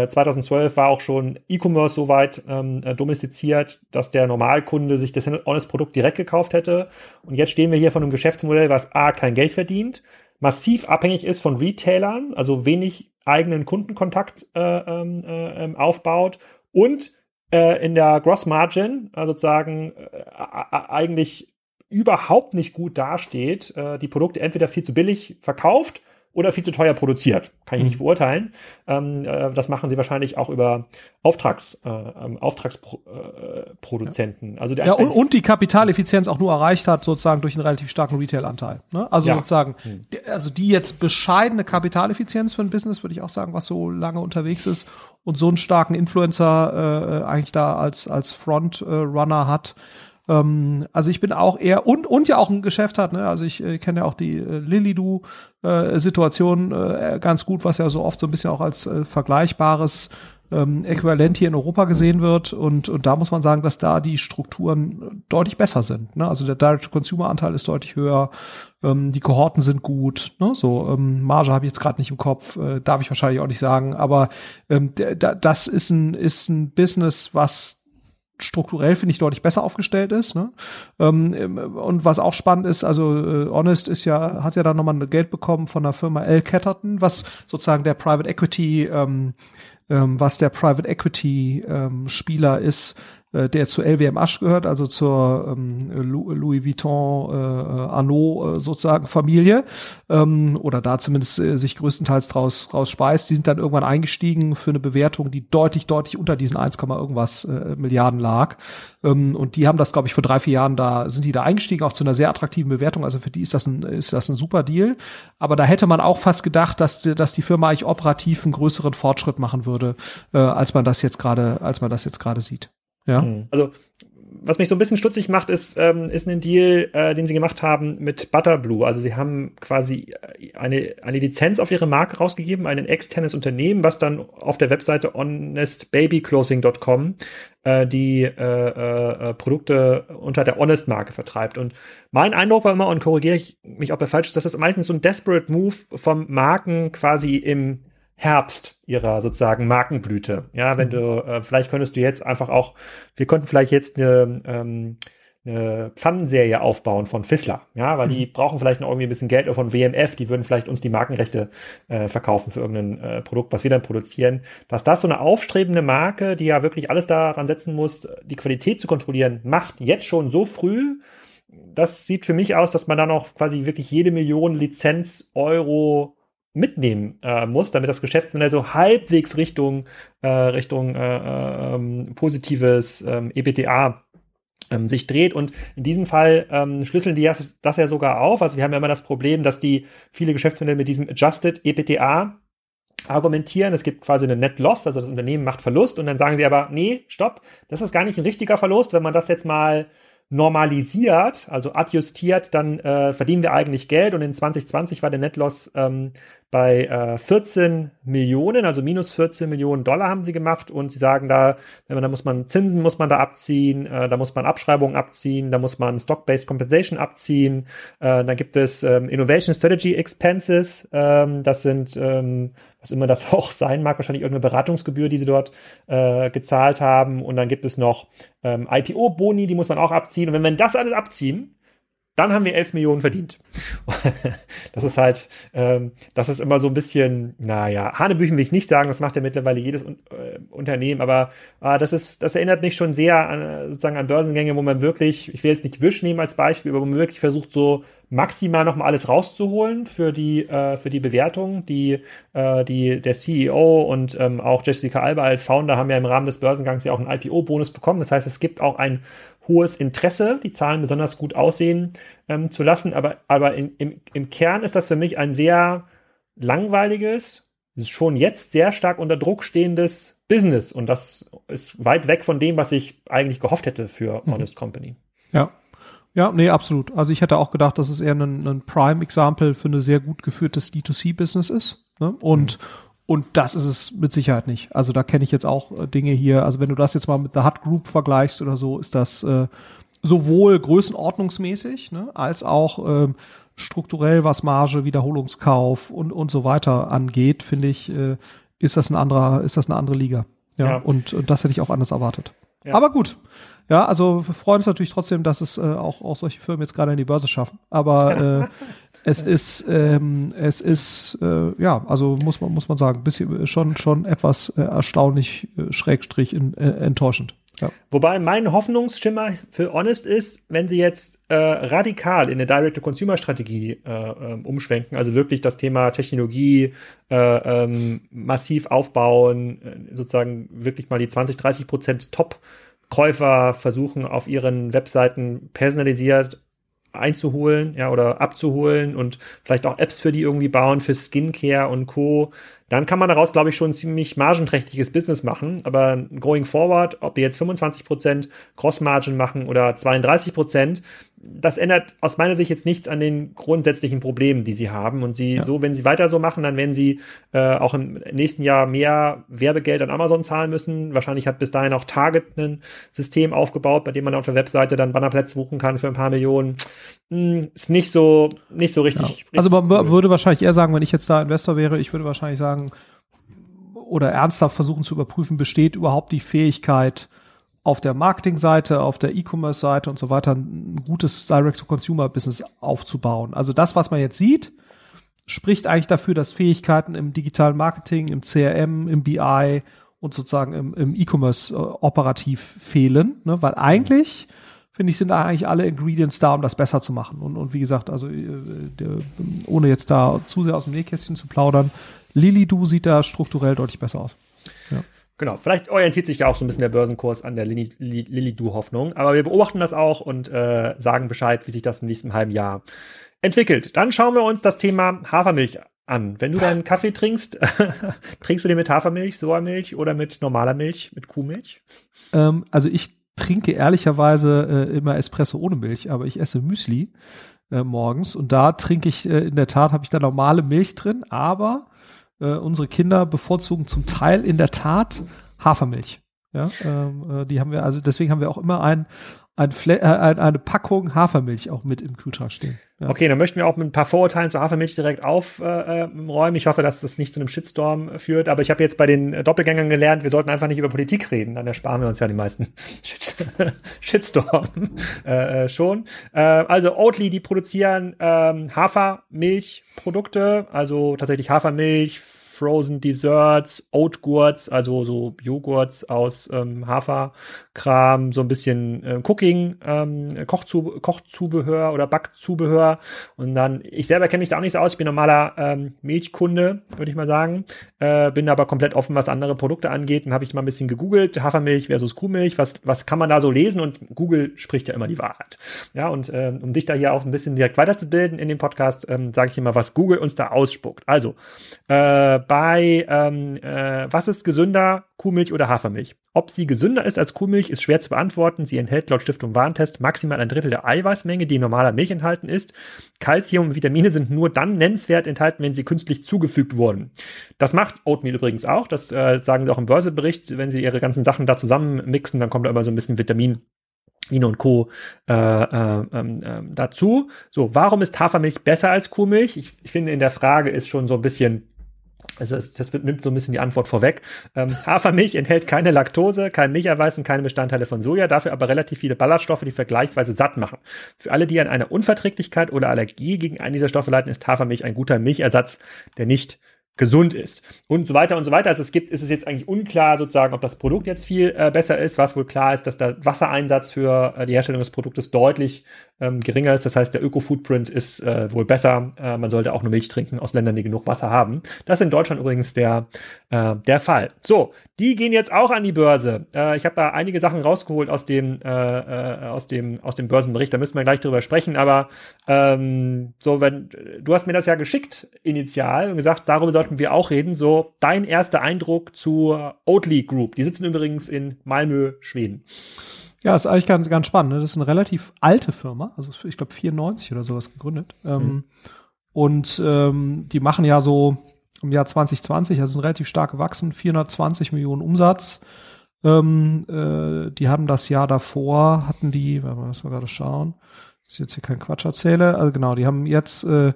2012 äh, war auch schon E-Commerce so weit ähm, äh, domestiziert, dass der Normalkunde sich das Honest-Produkt direkt gekauft hätte. Und jetzt stehen wir hier von einem Geschäftsmodell, was A, kein Geld verdient, massiv abhängig ist von Retailern, also wenig eigenen Kundenkontakt äh, ähm, äh, ähm, aufbaut und äh, in der Gross Margin äh, sozusagen eigentlich überhaupt nicht gut dasteht, die Produkte entweder viel zu billig verkauft oder viel zu teuer produziert. Kann ich nicht mhm. beurteilen. Ähm, äh, das machen sie wahrscheinlich auch über Auftrags, äh, ähm, Auftragsproduzenten. Äh, also der, ja, und, und die Kapitaleffizienz auch nur erreicht hat, sozusagen durch einen relativ starken Retail-Anteil. Ne? Also ja. sozusagen, hm. also die jetzt bescheidene Kapitaleffizienz für ein Business, würde ich auch sagen, was so lange unterwegs ist und so einen starken Influencer äh, eigentlich da als, als Frontrunner hat, ähm, also ich bin auch eher und und ja auch ein Geschäft hat. Ne? Also ich äh, kenne ja auch die äh, Lilidu äh, Situation äh, ganz gut, was ja so oft so ein bisschen auch als äh, vergleichbares ähm, äquivalent hier in Europa gesehen wird. Und, und da muss man sagen, dass da die Strukturen deutlich besser sind. Ne? Also der Direct-to-Consumer-Anteil ist deutlich höher. Ähm, die Kohorten sind gut. Ne? So ähm, Marge habe ich jetzt gerade nicht im Kopf, äh, darf ich wahrscheinlich auch nicht sagen. Aber ähm, das ist ein, ist ein Business, was strukturell finde ich deutlich besser aufgestellt ist. Ne? Ähm, und was auch spannend ist, also äh, Honest ist ja hat ja dann nochmal Geld bekommen von der Firma L. Catterton, was sozusagen der Private Equity ähm, ähm, was der Private Equity ähm, Spieler ist, der zu LWMH gehört, also zur ähm, Louis Vuitton äh, Arnaud äh, sozusagen Familie ähm, oder da zumindest äh, sich größtenteils draus, draus speist. Die sind dann irgendwann eingestiegen für eine Bewertung, die deutlich, deutlich unter diesen 1, irgendwas äh, Milliarden lag. Ähm, und die haben das, glaube ich, vor drei, vier Jahren da, sind die da eingestiegen, auch zu einer sehr attraktiven Bewertung. Also für die ist das ein, ist das ein super Deal. Aber da hätte man auch fast gedacht, dass, dass die Firma eigentlich operativ einen größeren Fortschritt machen würde, äh, als man das jetzt gerade, als man das jetzt gerade sieht. Ja. Mhm. Also was mich so ein bisschen stutzig macht, ist, ähm, ist ein Deal, äh, den sie gemacht haben mit Butterblue. Also sie haben quasi eine, eine Lizenz auf ihre Marke rausgegeben, ein externes Unternehmen, was dann auf der Webseite honestbabyclosing.com äh, die äh, äh, äh, Produkte unter der Honest-Marke vertreibt. Und mein Eindruck war immer, und korrigiere ich mich, ob er falsch ist, dass das meistens so ein desperate Move vom Marken quasi im Herbst ihrer sozusagen Markenblüte. Ja, wenn mhm. du, äh, vielleicht könntest du jetzt einfach auch, wir könnten vielleicht jetzt eine, ähm, eine Pfannenserie aufbauen von Fissler, ja, weil mhm. die brauchen vielleicht noch irgendwie ein bisschen Geld von WMF, die würden vielleicht uns die Markenrechte äh, verkaufen für irgendein äh, Produkt, was wir dann produzieren. Dass das so eine aufstrebende Marke, die ja wirklich alles daran setzen muss, die Qualität zu kontrollieren, macht jetzt schon so früh, das sieht für mich aus, dass man dann auch quasi wirklich jede Million Lizenz Euro mitnehmen äh, muss, damit das Geschäftsmodell so halbwegs Richtung, äh, Richtung äh, ähm, positives ähm, EBTA ähm, sich dreht. Und in diesem Fall ähm, schlüsseln die das, das ja sogar auf. Also wir haben ja immer das Problem, dass die viele Geschäftsmodelle mit diesem Adjusted EBTA argumentieren. Es gibt quasi eine Net Loss, also das Unternehmen macht Verlust und dann sagen sie aber, nee, stopp, das ist gar nicht ein richtiger Verlust, wenn man das jetzt mal normalisiert, also adjustiert, dann äh, verdienen wir eigentlich Geld und in 2020 war der Netloss ähm, bei äh, 14 Millionen, also minus 14 Millionen Dollar haben sie gemacht und sie sagen da, wenn man, da muss man Zinsen muss man da abziehen, äh, da muss man Abschreibungen abziehen, da muss man Stock-Based Compensation abziehen, äh, dann gibt es ähm, Innovation Strategy Expenses, ähm, das sind, ähm, was immer das auch sein mag, wahrscheinlich irgendeine Beratungsgebühr, die sie dort äh, gezahlt haben. Und dann gibt es noch ähm, IPO-Boni, die muss man auch abziehen. Und wenn wir das alles abziehen, dann haben wir 11 Millionen verdient. das ist halt, ähm, das ist immer so ein bisschen, naja, Hanebüchen will ich nicht sagen, das macht ja mittlerweile jedes äh, Unternehmen, aber äh, das ist, das erinnert mich schon sehr an, sozusagen an Börsengänge, wo man wirklich, ich will jetzt nicht Wisch nehmen als Beispiel, aber wo man wirklich versucht, so maximal nochmal alles rauszuholen für die, äh, für die Bewertung. Die, äh, die, der CEO und ähm, auch Jessica Alba als Founder haben ja im Rahmen des Börsengangs ja auch einen IPO-Bonus bekommen. Das heißt, es gibt auch ein hohes Interesse, die Zahlen besonders gut aussehen ähm, zu lassen. Aber, aber in, im, im Kern ist das für mich ein sehr langweiliges, schon jetzt sehr stark unter Druck stehendes Business. Und das ist weit weg von dem, was ich eigentlich gehofft hätte für mhm. Honest Company. Ja, ja, nee, absolut. Also ich hätte auch gedacht, dass es eher ein, ein Prime-Example für eine sehr gut geführtes D2C-Business ist. Ne? Und, mhm. Und das ist es mit Sicherheit nicht. Also da kenne ich jetzt auch äh, Dinge hier. Also wenn du das jetzt mal mit The Hut Group vergleichst oder so, ist das äh, sowohl größenordnungsmäßig ne, als auch äh, strukturell, was Marge, Wiederholungskauf und, und so weiter angeht, finde ich, äh, ist das ein anderer, ist das eine andere Liga. Ja, ja. Und, und das hätte ich auch anders erwartet. Ja. Aber gut. Ja, also wir freuen uns natürlich trotzdem, dass es äh, auch, auch solche Firmen jetzt gerade in die Börse schaffen. Aber äh, es ist, ähm, es ist, äh, ja, also muss man, muss man sagen, bisschen schon, schon etwas äh, erstaunlich, äh, schrägstrich in, äh, enttäuschend. Ja. Wobei mein Hoffnungsschimmer für Honest ist, wenn sie jetzt äh, radikal in eine Direct-to-Consumer-Strategie äh, ähm, umschwenken, also wirklich das Thema Technologie äh, ähm, massiv aufbauen, äh, sozusagen wirklich mal die 20, 30 Prozent Top Käufer versuchen auf ihren Webseiten personalisiert einzuholen, ja, oder abzuholen und vielleicht auch Apps für die irgendwie bauen, für Skincare und Co. Dann kann man daraus, glaube ich, schon ein ziemlich margenträchtiges Business machen. Aber going forward, ob die jetzt 25% Cross-Margin machen oder 32%, das ändert aus meiner Sicht jetzt nichts an den grundsätzlichen Problemen, die sie haben. Und sie ja. so, wenn sie weiter so machen, dann werden sie äh, auch im nächsten Jahr mehr Werbegeld an Amazon zahlen müssen. Wahrscheinlich hat bis dahin auch Target ein System aufgebaut, bei dem man auf der Webseite dann Bannerplätze buchen kann für ein paar Millionen. Hm, ist nicht so, nicht so richtig. Ja. richtig also man cool. würde wahrscheinlich eher sagen, wenn ich jetzt da Investor wäre, ich würde wahrscheinlich sagen, oder ernsthaft versuchen zu überprüfen, besteht überhaupt die Fähigkeit, auf der Marketingseite, auf der E-Commerce-Seite und so weiter ein gutes Direct-to-Consumer-Business aufzubauen. Also das, was man jetzt sieht, spricht eigentlich dafür, dass Fähigkeiten im digitalen Marketing, im CRM, im BI und sozusagen im, im E-Commerce äh, operativ fehlen, ne? weil eigentlich finde ich, sind da eigentlich alle Ingredients da, um das besser zu machen. Und, und wie gesagt, also äh, ohne jetzt da zu sehr aus dem Nähkästchen zu plaudern, Lili Du sieht da strukturell deutlich besser aus. Ja. Genau, vielleicht orientiert sich ja auch so ein bisschen der Börsenkurs an der Lilly-Du-Hoffnung, aber wir beobachten das auch und äh, sagen Bescheid, wie sich das im nächsten halben Jahr entwickelt. Dann schauen wir uns das Thema Hafermilch an. Wenn du deinen Kaffee trinkst, trinkst du den mit Hafermilch, Sojamilch oder mit normaler Milch, mit Kuhmilch? Ähm, also ich trinke ehrlicherweise äh, immer Espresso ohne Milch, aber ich esse Müsli äh, morgens und da trinke ich äh, in der Tat habe ich da normale Milch drin, aber äh, unsere Kinder bevorzugen zum Teil in der Tat Hafermilch. Ja, ähm, äh, die haben wir, also deswegen haben wir auch immer ein, ein äh, eine Packung Hafermilch auch mit im Kühlschrank stehen. Ja. Okay, dann möchten wir auch mit ein paar Vorurteilen zur Hafermilch direkt aufräumen. Äh, ich hoffe, dass das nicht zu einem Shitstorm führt, aber ich habe jetzt bei den Doppelgängern gelernt, wir sollten einfach nicht über Politik reden, dann ersparen wir uns ja die meisten Shitstorm äh, äh, schon. Äh, also Oatly, die produzieren ähm, Hafermilchprodukte, also tatsächlich Hafermilch, Frozen Desserts, Oatgurts, also so Joghurts aus ähm, Haferkram, so ein bisschen äh, Cooking, ähm, Kochzu Kochzubehör oder Backzubehör. Und dann, ich selber kenne mich da auch nicht so aus, ich bin normaler ähm, Milchkunde, würde ich mal sagen. Äh, bin aber komplett offen, was andere Produkte angeht. Dann habe ich mal ein bisschen gegoogelt, Hafermilch versus Kuhmilch, was, was kann man da so lesen? Und Google spricht ja immer die Wahrheit. Ja, und äh, um dich da hier auch ein bisschen direkt weiterzubilden in dem Podcast, ähm, sage ich immer, was Google uns da ausspuckt. Also, äh, bei ähm, äh, was ist gesünder, Kuhmilch oder Hafermilch? Ob sie gesünder ist als Kuhmilch, ist schwer zu beantworten. Sie enthält laut Stiftung Warentest maximal ein Drittel der Eiweißmenge, die in normaler Milch enthalten ist. Calcium und Vitamine sind nur dann nennenswert enthalten, wenn sie künstlich zugefügt wurden. Das macht Oatmeal übrigens auch. Das äh, sagen sie auch im Börsebericht. Wenn sie ihre ganzen Sachen da zusammen mixen, dann kommt da immer so ein bisschen Vitamin Vino und Co. Äh, äh, äh, dazu. So, warum ist Hafermilch besser als Kuhmilch? Ich, ich finde, in der Frage ist schon so ein bisschen also das, das nimmt so ein bisschen die Antwort vorweg. Ähm, Hafermilch enthält keine Laktose, kein Milcherweiß und keine Bestandteile von Soja, dafür aber relativ viele Ballaststoffe, die vergleichsweise satt machen. Für alle, die an einer Unverträglichkeit oder Allergie gegen einen dieser Stoffe leiden, ist Hafermilch ein guter Milchersatz, der nicht gesund ist und so weiter und so weiter. Also es gibt, ist es jetzt eigentlich unklar sozusagen, ob das Produkt jetzt viel äh, besser ist. Was wohl klar ist, dass der Wassereinsatz für äh, die Herstellung des Produktes deutlich ähm, geringer ist. Das heißt, der Öko-Footprint ist äh, wohl besser. Äh, man sollte auch nur Milch trinken aus Ländern, die genug Wasser haben. Das ist in Deutschland übrigens der, äh, der Fall. So, die gehen jetzt auch an die Börse. Äh, ich habe da einige Sachen rausgeholt aus dem, aus dem, aus dem Börsenbericht. Da müssen wir gleich drüber sprechen. Aber ähm, so, wenn du hast mir das ja geschickt initial und gesagt, darüber sollten wir auch reden. So, dein erster Eindruck zur Oatly Group. Die sitzen übrigens in Malmö, Schweden. Ja, ist eigentlich ganz, ganz spannend. Ne? Das ist eine relativ alte Firma, also ich glaube 94 oder sowas gegründet. Ähm, mhm. Und ähm, die machen ja so im Jahr 2020, also sind relativ stark gewachsen, 420 Millionen Umsatz. Ähm, äh, die haben das Jahr davor, hatten die, wenn wir das mal gerade schauen, dass ich jetzt hier kein Quatsch erzähle, also genau, die haben jetzt äh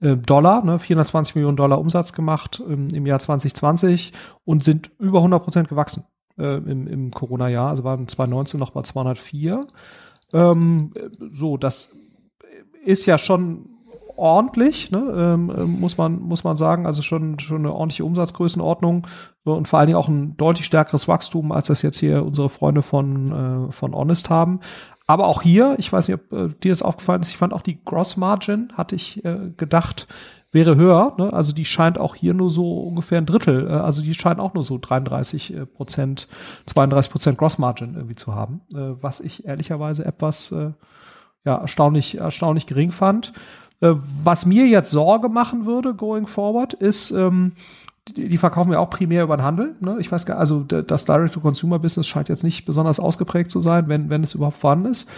Dollar, ne, 420 Millionen Dollar Umsatz gemacht ähm, im Jahr 2020 und sind über 100 Prozent gewachsen äh, im, im Corona-Jahr, also waren 2019 noch bei 204. Ähm, so, das ist ja schon ordentlich, ne, ähm, ähm, muss man muss man sagen, also schon schon eine ordentliche Umsatzgrößenordnung und vor allen Dingen auch ein deutlich stärkeres Wachstum, als das jetzt hier unsere Freunde von äh, von Honest haben. Aber auch hier, ich weiß nicht, ob äh, dir das aufgefallen ist, ich fand auch die Gross Margin, hatte ich äh, gedacht, wäre höher. Ne? Also die scheint auch hier nur so ungefähr ein Drittel, äh, also die scheint auch nur so 33 äh, Prozent, 32 Prozent Gross Margin irgendwie zu haben, äh, was ich ehrlicherweise etwas äh, ja, erstaunlich, erstaunlich gering fand. Äh, was mir jetzt Sorge machen würde, going forward, ist, ähm, die, verkaufen wir auch primär über den Handel. Ne? Ich weiß gar also das Direct-to-Consumer-Business scheint jetzt nicht besonders ausgeprägt zu sein, wenn, wenn es überhaupt vorhanden ist.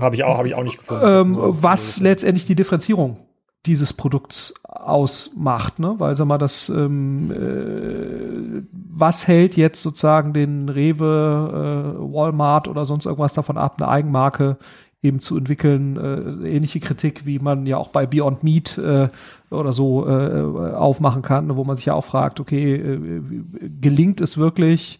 Habe ich auch, habe ich auch nicht gefunden. Ähm, was letztendlich die Differenzierung dieses Produkts ausmacht, ne? Weil sag mal, das ähm, äh, was hält jetzt sozusagen den Rewe, äh, Walmart oder sonst irgendwas davon ab, eine Eigenmarke eben zu entwickeln, äh, ähnliche Kritik, wie man ja auch bei Beyond Meat äh, oder so äh, aufmachen kann, wo man sich ja auch fragt, okay, äh, gelingt es wirklich,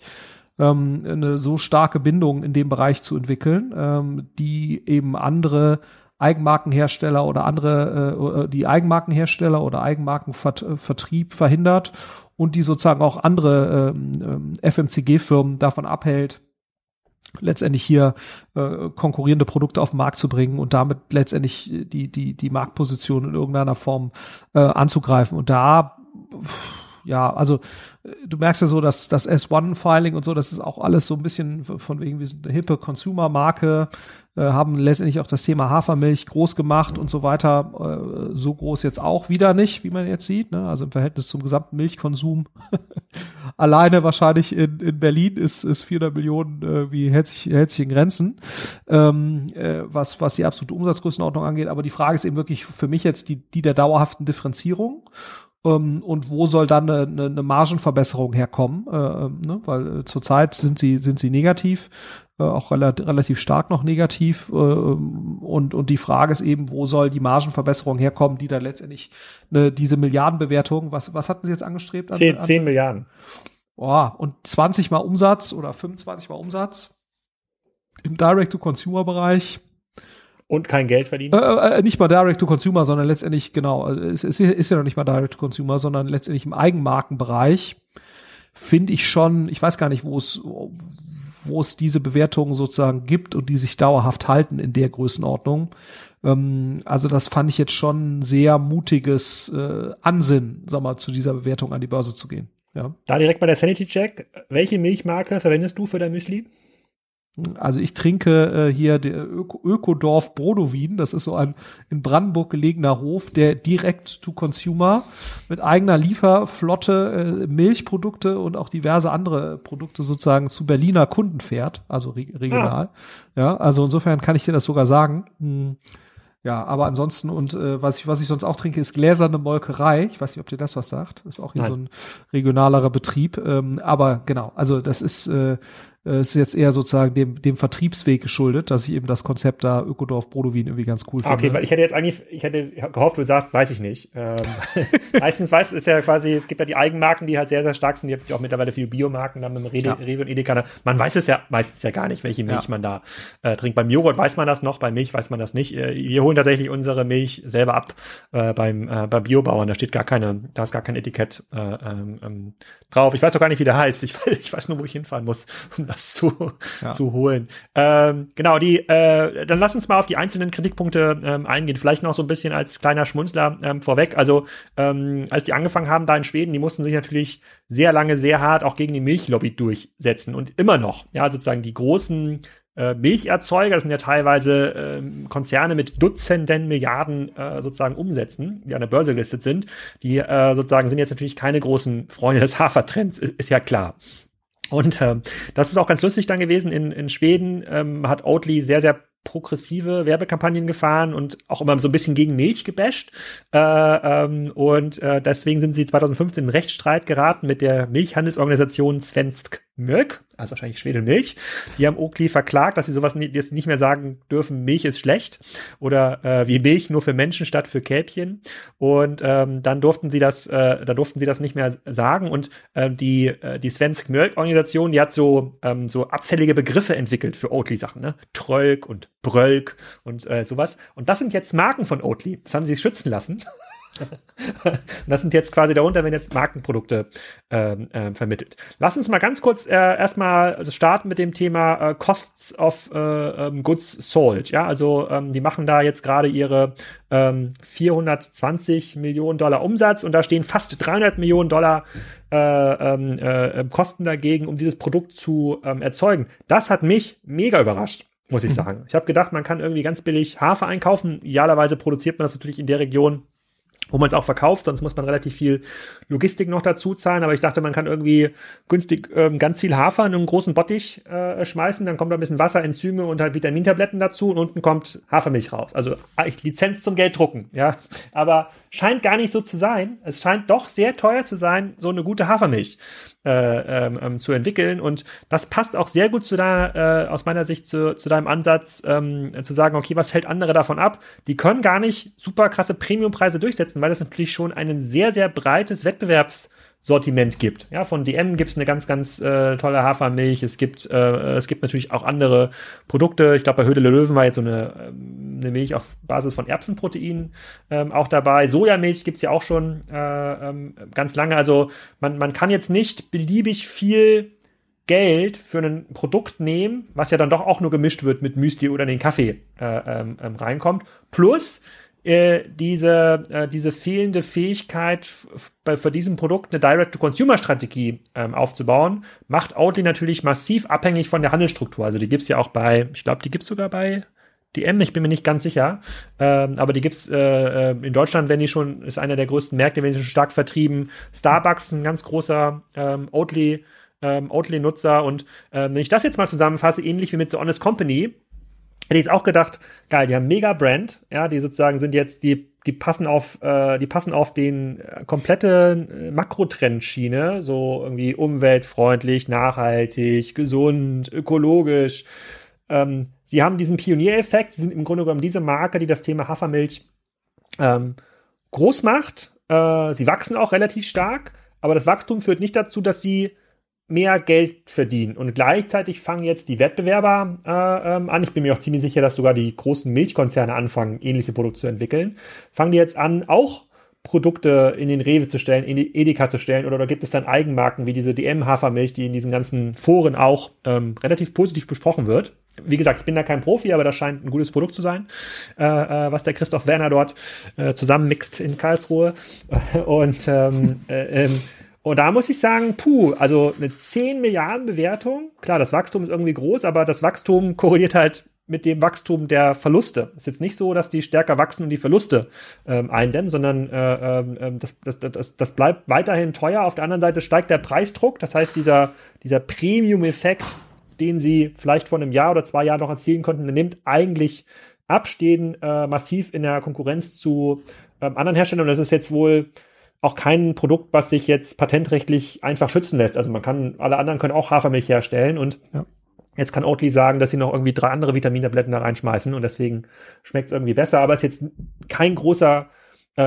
ähm, eine so starke Bindung in dem Bereich zu entwickeln, ähm, die eben andere Eigenmarkenhersteller oder andere, äh, die Eigenmarkenhersteller oder Eigenmarkenvertrieb verhindert und die sozusagen auch andere ähm, ähm FMCG-Firmen davon abhält, letztendlich hier äh, konkurrierende Produkte auf den Markt zu bringen und damit letztendlich die, die, die Marktposition in irgendeiner Form äh, anzugreifen. Und da ja, also du merkst ja so, dass das S1-Filing und so, das ist auch alles so ein bisschen von wegen, wir sind eine hippe Consumer-Marke, äh, haben letztendlich auch das Thema Hafermilch groß gemacht und so weiter. Äh, so groß jetzt auch wieder nicht, wie man jetzt sieht. Ne? Also im Verhältnis zum gesamten Milchkonsum alleine wahrscheinlich in, in Berlin ist, ist 400 Millionen äh, wie hält sich, hält sich in Grenzen, ähm, äh, was, was die absolute Umsatzgrößenordnung angeht. Aber die Frage ist eben wirklich für mich jetzt die, die der dauerhaften Differenzierung. Ähm, und wo soll dann eine, eine, eine Margenverbesserung herkommen? Äh, ähm, ne? Weil äh, zurzeit sind sie, sind sie negativ, äh, auch relativ, relativ stark noch negativ. Äh, und, und die Frage ist eben, wo soll die Margenverbesserung herkommen, die dann letztendlich eine, diese Milliardenbewertung, was, was hatten sie jetzt angestrebt? An, 10, 10 Milliarden. Oh, und 20 mal Umsatz oder 25 mal Umsatz im Direct-to-Consumer-Bereich und kein Geld verdienen? Äh, äh, nicht mal Direct to Consumer, sondern letztendlich, genau, also es, es ist ja noch nicht mal Direct to Consumer, sondern letztendlich im Eigenmarkenbereich finde ich schon, ich weiß gar nicht, wo es, wo es diese Bewertungen sozusagen gibt und die sich dauerhaft halten in der Größenordnung. Ähm, also das fand ich jetzt schon sehr mutiges äh, Ansinnen, sag mal, zu dieser Bewertung an die Börse zu gehen. Ja. Da direkt mal der Sanity Check. Welche Milchmarke verwendest du für dein Müsli? Also ich trinke äh, hier der Öko Ökodorf Brodowin. Das ist so ein in Brandenburg gelegener Hof, der direkt to Consumer mit eigener Lieferflotte äh, Milchprodukte und auch diverse andere Produkte sozusagen zu Berliner Kunden fährt, also re regional. Ah. Ja, also insofern kann ich dir das sogar sagen. Hm. Ja, aber ansonsten und äh, was ich was ich sonst auch trinke ist gläserne Molkerei. Ich weiß nicht, ob dir das was sagt. Ist auch hier Nein. so ein regionalerer Betrieb. Ähm, aber genau, also das ist äh, ist jetzt eher sozusagen dem, dem Vertriebsweg geschuldet, dass ich eben das Konzept da Ökodorf Brodowin irgendwie ganz cool finde. Okay, weil ich hätte jetzt eigentlich, ich hätte gehofft, du sagst, weiß ich nicht. Ähm, meistens weiß es ja quasi, es gibt ja die Eigenmarken, die halt sehr, sehr stark sind. Die habt ja auch mittlerweile viele Biomarken dann mit dem Rewe, ja. Rewe und Edeka. Man weiß es ja meistens ja gar nicht, welche Milch ja. man da äh, trinkt. Beim Joghurt weiß man das noch, bei Milch weiß man das nicht. Äh, wir holen tatsächlich unsere Milch selber ab äh, beim, äh, bei Biobauern. Da steht gar keine, da ist gar kein Etikett äh, ähm, ähm drauf. Ich weiß auch gar nicht, wie der heißt. Ich, ich weiß nur, wo ich hinfahren muss, um das zu, ja. zu holen. Ähm, genau, die, äh, dann lass uns mal auf die einzelnen Kritikpunkte ähm, eingehen. Vielleicht noch so ein bisschen als kleiner Schmunzler ähm, vorweg. Also, ähm, als die angefangen haben da in Schweden, die mussten sich natürlich sehr lange, sehr hart auch gegen die Milchlobby durchsetzen und immer noch, ja, sozusagen die großen äh, Milcherzeuger, das sind ja teilweise äh, Konzerne mit Dutzenden Milliarden äh, sozusagen Umsätzen, die an der Börse gelistet sind, die äh, sozusagen sind jetzt natürlich keine großen Freunde des Hafertrends, ist, ist ja klar. Und ähm, das ist auch ganz lustig dann gewesen. In, in Schweden ähm, hat Oatly sehr, sehr progressive Werbekampagnen gefahren und auch immer so ein bisschen gegen Milch gebasht. Äh, ähm, und äh, deswegen sind sie 2015 in Rechtsstreit geraten mit der Milchhandelsorganisation Svensk Milk, also wahrscheinlich Schwedelmilch. Die haben Oakley verklagt, dass sie sowas sie nicht mehr sagen dürfen, Milch ist schlecht oder äh, wie Milch nur für Menschen statt für Kälbchen. Und ähm, dann durften sie das, äh, da durften sie das nicht mehr sagen. Und äh, die äh, die Svensk Milk Organisation, die hat so ähm, so abfällige Begriffe entwickelt für Oatly Sachen, ne? Trölk und Brölk und äh, sowas. Und das sind jetzt Marken von Oatly. Das haben sie schützen lassen. und das sind jetzt quasi darunter, wenn jetzt Markenprodukte ähm, äh, vermittelt. Lass uns mal ganz kurz äh, erstmal also starten mit dem Thema äh, Costs of äh, ähm, Goods Sold. Ja, also ähm, die machen da jetzt gerade ihre ähm, 420 Millionen Dollar Umsatz und da stehen fast 300 Millionen Dollar äh, ähm, äh, Kosten dagegen, um dieses Produkt zu ähm, erzeugen. Das hat mich mega überrascht muss ich mhm. sagen. Ich habe gedacht, man kann irgendwie ganz billig Hafer einkaufen. Idealerweise produziert man das natürlich in der Region, wo man es auch verkauft, sonst muss man relativ viel Logistik noch dazu zahlen. Aber ich dachte, man kann irgendwie günstig ähm, ganz viel Hafer in einen großen Bottich äh, schmeißen, dann kommt da ein bisschen Wasser, Enzyme und halt Vitamintabletten dazu und unten kommt Hafermilch raus. Also Lizenz zum Gelddrucken, ja. Aber scheint gar nicht so zu sein. Es scheint doch sehr teuer zu sein, so eine gute Hafermilch äh, ähm, ähm, zu entwickeln. Und das passt auch sehr gut zu da, äh, aus meiner Sicht zu, zu deinem Ansatz, ähm, zu sagen, okay, was hält andere davon ab? Die können gar nicht super krasse Premiumpreise durchsetzen, weil das natürlich schon ein sehr, sehr breites Wettbewerbs- Sortiment gibt. Ja, von DM gibt es eine ganz, ganz äh, tolle Hafermilch. Es gibt, äh, es gibt natürlich auch andere Produkte. Ich glaube, bei Höhle Löwen war jetzt so eine, ähm, eine Milch auf Basis von Erbsenprotein ähm, auch dabei. Sojamilch gibt es ja auch schon äh, ähm, ganz lange. Also man, man kann jetzt nicht beliebig viel Geld für ein Produkt nehmen, was ja dann doch auch nur gemischt wird mit Müsli oder in den Kaffee äh, ähm, ähm reinkommt. Plus, äh, diese, äh, diese fehlende Fähigkeit, bei, für diesem Produkt eine Direct-to-Consumer-Strategie ähm, aufzubauen, macht Outly natürlich massiv abhängig von der Handelsstruktur. Also die gibt es ja auch bei, ich glaube, die gibt es sogar bei DM, ich bin mir nicht ganz sicher, ähm, aber die gibt's äh, äh, in Deutschland, wenn die schon, ist einer der größten Märkte, wenn sie schon stark vertrieben. Starbucks, ein ganz großer ähm, Oatly, ähm, Oatly-Nutzer und äh, wenn ich das jetzt mal zusammenfasse, ähnlich wie mit The Honest Company, hätte ich jetzt auch gedacht, geil, die haben mega Brand, ja, die sozusagen sind jetzt, die, die passen auf, äh, die passen auf den äh, komplette äh, Makrotrend-Schiene, so irgendwie umweltfreundlich, nachhaltig, gesund, ökologisch. Ähm, sie haben diesen Pioniereffekt, sie sind im Grunde genommen diese Marke, die das Thema Hafermilch ähm, groß macht. Äh, sie wachsen auch relativ stark, aber das Wachstum führt nicht dazu, dass sie mehr Geld verdienen. Und gleichzeitig fangen jetzt die Wettbewerber äh, ähm, an. Ich bin mir auch ziemlich sicher, dass sogar die großen Milchkonzerne anfangen, ähnliche Produkte zu entwickeln. Fangen die jetzt an, auch Produkte in den Rewe zu stellen, in die Edeka zu stellen, oder, oder gibt es dann Eigenmarken wie diese DM-Hafermilch, die in diesen ganzen Foren auch ähm, relativ positiv besprochen wird. Wie gesagt, ich bin da kein Profi, aber das scheint ein gutes Produkt zu sein, äh, äh, was der Christoph Werner dort äh, zusammenmixt in Karlsruhe. Und ähm, äh, ähm, und da muss ich sagen, puh, also eine 10 Milliarden Bewertung, klar, das Wachstum ist irgendwie groß, aber das Wachstum korreliert halt mit dem Wachstum der Verluste. Es ist jetzt nicht so, dass die stärker wachsen und die Verluste ähm, eindämmen, sondern äh, äh, das, das, das, das bleibt weiterhin teuer. Auf der anderen Seite steigt der Preisdruck. Das heißt, dieser, dieser Premium-Effekt, den sie vielleicht vor einem Jahr oder zwei Jahren noch erzielen konnten, nimmt eigentlich ab, stehen äh, massiv in der Konkurrenz zu ähm, anderen Herstellern. Und das ist jetzt wohl auch kein Produkt, was sich jetzt patentrechtlich einfach schützen lässt. Also man kann, alle anderen können auch Hafermilch herstellen und ja. jetzt kann Oatly sagen, dass sie noch irgendwie drei andere Vitamintabletten da reinschmeißen und deswegen schmeckt es irgendwie besser, aber es ist jetzt kein großer äh,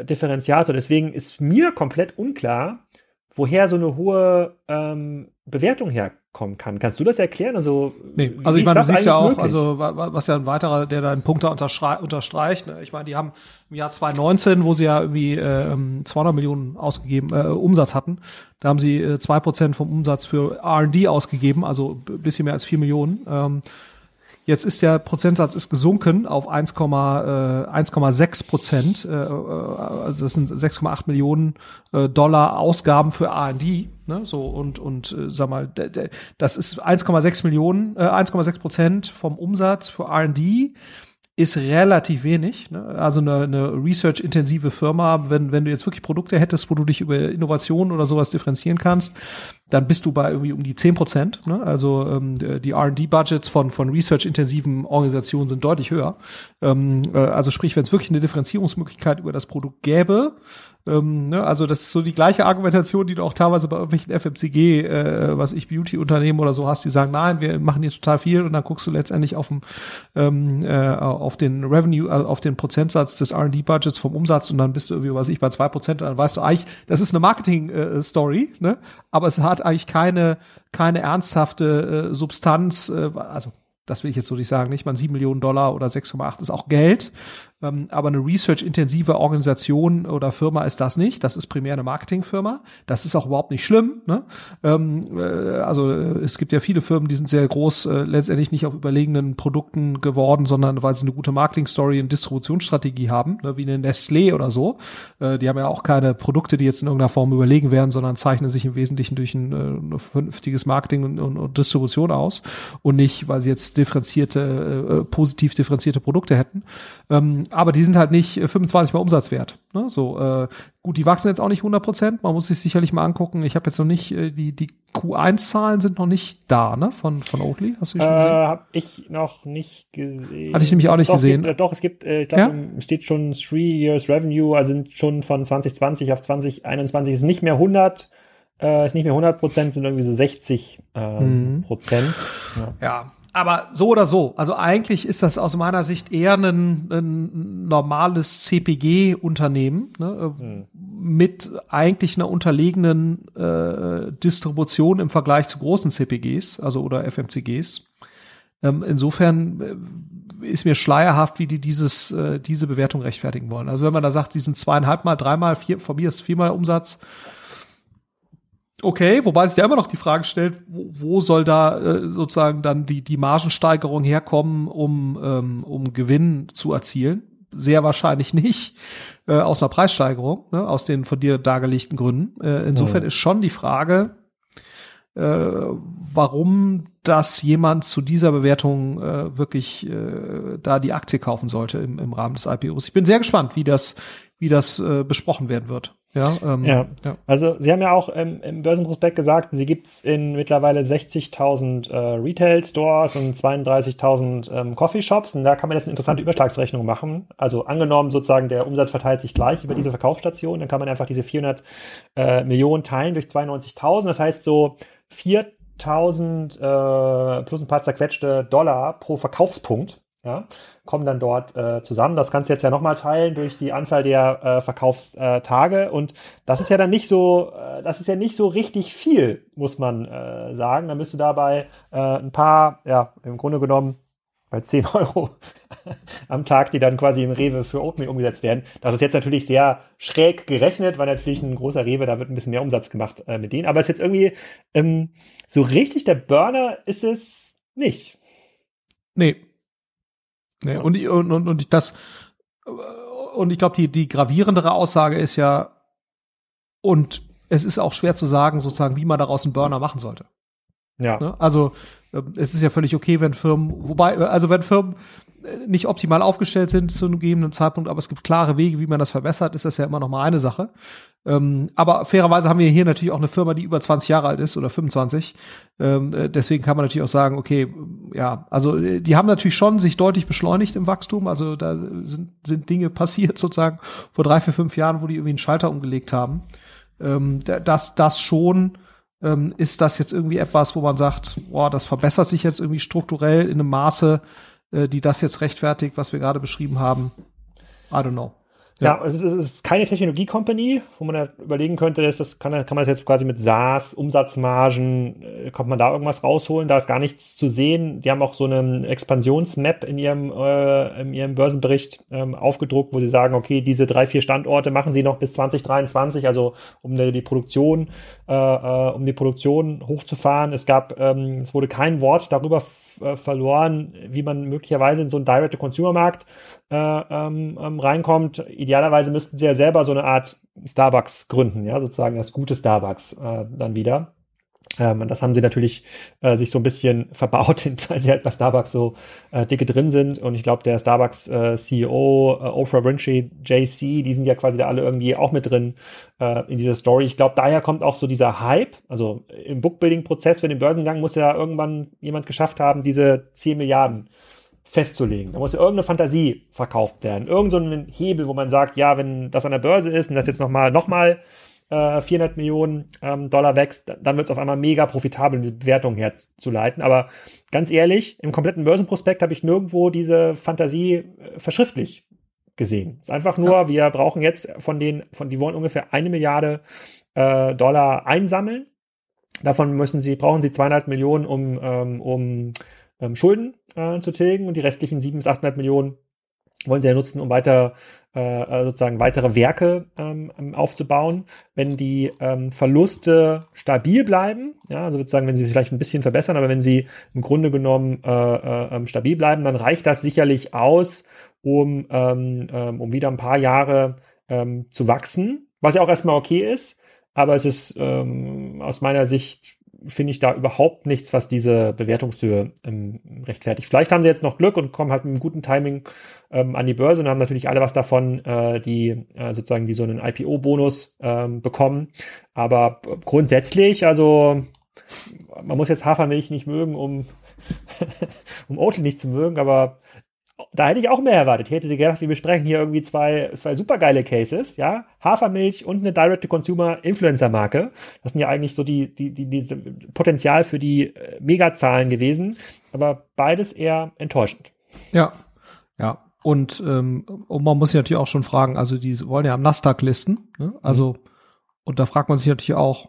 äh, Differenziator. Deswegen ist mir komplett unklar, woher so eine hohe ähm, Bewertung herkommen kann. Kannst du das erklären? Also, nee, also ich meine, du siehst ja auch, möglich? also was ja ein weiterer, der da einen Punkt da unterstreicht. Ne? Ich meine, die haben im Jahr 2019, wo sie ja irgendwie äh, 200 Millionen ausgegeben, äh, Umsatz hatten, da haben sie äh, zwei äh, Prozent vom Umsatz für R&D ausgegeben, also ein bisschen mehr als vier Millionen. Ähm, Jetzt ist der Prozentsatz ist gesunken auf 1,6 äh, Prozent. Äh, äh, also das sind 6,8 Millionen äh, Dollar Ausgaben für R&D. Ne? So und und äh, sag mal, das ist 1,6 Millionen, äh, 1,6 Prozent vom Umsatz für R&D ist relativ wenig. Ne? Also eine, eine research-intensive Firma, wenn, wenn du jetzt wirklich Produkte hättest, wo du dich über Innovation oder sowas differenzieren kannst, dann bist du bei irgendwie um die 10 Prozent. Ne? Also ähm, die R&D-Budgets von, von research-intensiven Organisationen sind deutlich höher. Ähm, äh, also sprich, wenn es wirklich eine Differenzierungsmöglichkeit über das Produkt gäbe, ähm, ne, also das ist so die gleiche Argumentation, die du auch teilweise bei irgendwelchen FMCG, äh, was ich Beauty-Unternehmen oder so hast, die sagen, nein, wir machen hier total viel und dann guckst du letztendlich auf, dem, ähm, äh, auf den Revenue, äh, auf den Prozentsatz des R&D-Budgets vom Umsatz und dann bist du irgendwie, was ich, bei zwei Prozent, dann weißt du eigentlich, das ist eine Marketing-Story, äh, ne? aber es hat eigentlich keine, keine ernsthafte äh, Substanz, äh, also das will ich jetzt so nicht sagen, nicht mal 7 Millionen Dollar oder 6,8 ist auch Geld, ähm, aber eine research-intensive Organisation oder Firma ist das nicht. Das ist primär eine Marketingfirma. Das ist auch überhaupt nicht schlimm. Ne? Ähm, äh, also äh, es gibt ja viele Firmen, die sind sehr groß, äh, letztendlich nicht auf überlegenen Produkten geworden, sondern weil sie eine gute Marketing-Story und Distributionsstrategie haben, ne? wie eine Nestlé oder so. Äh, die haben ja auch keine Produkte, die jetzt in irgendeiner Form überlegen werden, sondern zeichnen sich im Wesentlichen durch ein äh, vernünftiges Marketing und, und, und, Distribution aus und nicht, weil sie jetzt differenzierte, äh, positiv differenzierte Produkte hätten. Ähm, aber die sind halt nicht 25 mal Umsatzwert. Ne? So äh, gut, die wachsen jetzt auch nicht 100 Prozent. Man muss sich sicherlich mal angucken. Ich habe jetzt noch nicht äh, die die Q1-Zahlen sind noch nicht da, ne? Von von Oatly. Hast du die schon gesehen? Äh, habe ich noch nicht gesehen. Hatte ich nämlich auch nicht doch, gesehen. Gibt, äh, doch, es gibt, äh, ich glaube, ja? steht schon Three Years Revenue, also sind schon von 2020 auf 2021 ist nicht mehr 100 äh, ist nicht mehr 100 Prozent, sind irgendwie so 60 äh, mhm. Prozent. Ja. ja. Aber so oder so. Also eigentlich ist das aus meiner Sicht eher ein, ein normales CPG-Unternehmen ne, mhm. mit eigentlich einer unterlegenen äh, Distribution im Vergleich zu großen CPGs, also oder FMCGs. Ähm, insofern äh, ist mir schleierhaft, wie die dieses, äh, diese Bewertung rechtfertigen wollen. Also wenn man da sagt, die sind zweieinhalb Mal, dreimal, vier, von mir ist viermal Umsatz, Okay, wobei sich ja immer noch die Frage stellt, wo, wo soll da äh, sozusagen dann die, die Margensteigerung herkommen, um, ähm, um Gewinn zu erzielen? Sehr wahrscheinlich nicht äh, aus einer Preissteigerung, ne, aus den von dir dargelegten Gründen. Äh, insofern ja. ist schon die Frage, äh, warum das jemand zu dieser Bewertung äh, wirklich äh, da die Aktie kaufen sollte im, im Rahmen des IPOs. Ich bin sehr gespannt, wie das, wie das äh, besprochen werden wird. Ja, ähm, ja. ja. Also Sie haben ja auch ähm, im Börsenprospekt gesagt, sie gibt's in mittlerweile 60.000 äh, Retail-Stores und 32.000 ähm, Coffeeshops. Und da kann man jetzt eine interessante Überschlagsrechnung machen. Also angenommen sozusagen der Umsatz verteilt sich gleich über diese Verkaufsstation, dann kann man einfach diese 400 äh, Millionen teilen durch 92.000. Das heißt so 4.000 äh, plus ein paar zerquetschte Dollar pro Verkaufspunkt ja, kommen dann dort äh, zusammen. Das kannst du jetzt ja nochmal teilen durch die Anzahl der äh, Verkaufstage. Und das ist ja dann nicht so, äh, das ist ja nicht so richtig viel, muss man äh, sagen. Da müsste du dabei äh, ein paar, ja, im Grunde genommen bei 10 Euro am Tag, die dann quasi im Rewe für Oatmeal umgesetzt werden. Das ist jetzt natürlich sehr schräg gerechnet, weil natürlich ein großer Rewe, da wird ein bisschen mehr Umsatz gemacht äh, mit denen. Aber es ist jetzt irgendwie ähm, so richtig der Burner ist es nicht. Nee, Nee, und, und, und, und das, und ich glaube, die, die gravierendere Aussage ist ja, und es ist auch schwer zu sagen, sozusagen, wie man daraus einen Burner machen sollte. Ja. Ne? Also, es ist ja völlig okay, wenn Firmen, wobei, also wenn Firmen nicht optimal aufgestellt sind zu einem gegebenen Zeitpunkt, aber es gibt klare Wege, wie man das verbessert, ist das ja immer noch mal eine Sache. Ähm, aber fairerweise haben wir hier natürlich auch eine Firma, die über 20 Jahre alt ist oder 25. Ähm, äh, deswegen kann man natürlich auch sagen, okay, ja, also äh, die haben natürlich schon sich deutlich beschleunigt im Wachstum. Also da sind, sind Dinge passiert sozusagen vor drei, vier, fünf Jahren, wo die irgendwie einen Schalter umgelegt haben. Ähm, das, das schon ähm, ist das jetzt irgendwie etwas, wo man sagt, boah, das verbessert sich jetzt irgendwie strukturell in einem Maße, äh, die das jetzt rechtfertigt, was wir gerade beschrieben haben. I don't know. Ja, ja es, ist, es ist keine Technologie-Company, wo man ja überlegen könnte, dass das kann, kann man das jetzt quasi mit SaaS, Umsatzmargen, äh, kommt man da irgendwas rausholen? Da ist gar nichts zu sehen. Die haben auch so einen Expansionsmap in ihrem, äh, in ihrem Börsenbericht ähm, aufgedruckt, wo sie sagen, okay, diese drei, vier Standorte machen sie noch bis 2023, also um die, die Produktion, äh, äh, um die Produktion hochzufahren. Es gab, ähm, es wurde kein Wort darüber äh, verloren, wie man möglicherweise in so einen Direct-to-Consumer-Markt äh, ähm, ähm, reinkommt. Idealerweise müssten sie ja selber so eine Art Starbucks gründen, ja, sozusagen das gute Starbucks äh, dann wieder. Ähm, das haben sie natürlich äh, sich so ein bisschen verbaut, weil sie halt bei Starbucks so äh, dicke drin sind. Und ich glaube, der Starbucks äh, CEO, äh, Oprah Winfrey, JC, die sind ja quasi da alle irgendwie auch mit drin äh, in dieser Story. Ich glaube, daher kommt auch so dieser Hype. Also im Bookbuilding-Prozess für den Börsengang muss ja irgendwann jemand geschafft haben, diese 10 Milliarden festzulegen. Da muss ja irgendeine Fantasie verkauft werden. Irgend so ein Hebel, wo man sagt, ja, wenn das an der Börse ist und das jetzt nochmal, nochmal äh, 400 Millionen ähm, Dollar wächst, dann wird es auf einmal mega profitabel, diese Bewertung herzuleiten. Aber ganz ehrlich, im kompletten Börsenprospekt habe ich nirgendwo diese Fantasie äh, verschriftlich gesehen. Es ist einfach nur, ja. wir brauchen jetzt von den, von die wollen ungefähr eine Milliarde äh, Dollar einsammeln. Davon müssen sie, brauchen sie zweieinhalb Millionen, um, ähm, um ähm, Schulden äh, zu tilgen und die restlichen sieben bis 800 Millionen wollen sie ja nutzen, um weiter äh, äh, sozusagen weitere Werke ähm, ähm, aufzubauen. Wenn die ähm, Verluste stabil bleiben, ja, also sozusagen, wenn sie sich vielleicht ein bisschen verbessern, aber wenn sie im Grunde genommen äh, äh, ähm, stabil bleiben, dann reicht das sicherlich aus, um, ähm, ähm, um wieder ein paar Jahre zu wachsen, was ja auch erstmal okay ist, aber es ist aus meiner Sicht finde ich da überhaupt nichts, was diese Bewertungshöhe ähm, rechtfertigt. Vielleicht haben sie jetzt noch Glück und kommen halt mit einem guten Timing ähm, an die Börse und haben natürlich alle was davon, äh, die äh, sozusagen die so einen IPO-Bonus ähm, bekommen. Aber grundsätzlich, also man muss jetzt Hafermilch nicht mögen, um um Oatly nicht zu mögen, aber da hätte ich auch mehr erwartet. Ich hätte gedacht, wir besprechen hier irgendwie zwei, zwei supergeile Cases, ja. Hafermilch und eine Direct-to-Consumer-Influencer-Marke. Das sind ja eigentlich so die, die, die, die Potenzial für die äh, Megazahlen gewesen, aber beides eher enttäuschend. Ja, ja. Und, ähm, und man muss sich natürlich auch schon fragen, also die wollen ja am Nasdaq listen, ne? Also, mhm. und da fragt man sich natürlich auch,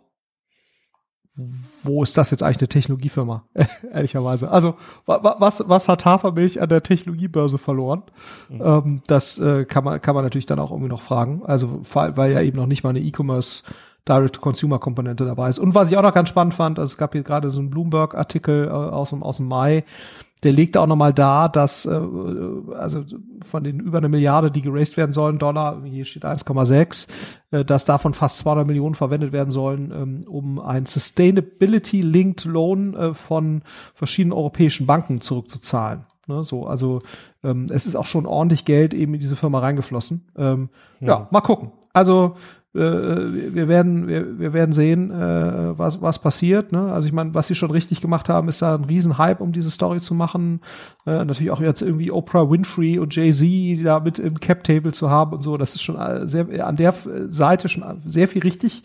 wo ist das jetzt eigentlich eine Technologiefirma? Ehrlicherweise. Also, was, was hat Hafermilch an der Technologiebörse verloren? Mhm. Ähm, das äh, kann, man, kann man natürlich dann auch irgendwie noch fragen. Also, weil ja eben noch nicht mal eine E-Commerce Direct-to-Consumer-Komponente dabei ist. Und was ich auch noch ganz spannend fand, also es gab hier gerade so einen Bloomberg-Artikel äh, aus, dem, aus dem Mai, der legte auch nochmal dar, dass äh, also von den über eine Milliarde, die geraced werden sollen, Dollar, hier steht 1,6, äh, dass davon fast 200 Millionen verwendet werden sollen, ähm, um ein Sustainability-Linked Loan äh, von verschiedenen europäischen Banken zurückzuzahlen. Ne, so, also ähm, es ist auch schon ordentlich Geld eben in diese Firma reingeflossen. Ähm, ja. ja, mal gucken. Also wir werden, wir, wir werden sehen, äh, was, was passiert. Ne? Also ich meine, was sie schon richtig gemacht haben, ist da ein Riesenhype, um diese Story zu machen. Äh, natürlich auch jetzt irgendwie Oprah Winfrey und Jay-Z da mit im Cap-Table zu haben und so. Das ist schon sehr, an der Seite schon sehr viel richtig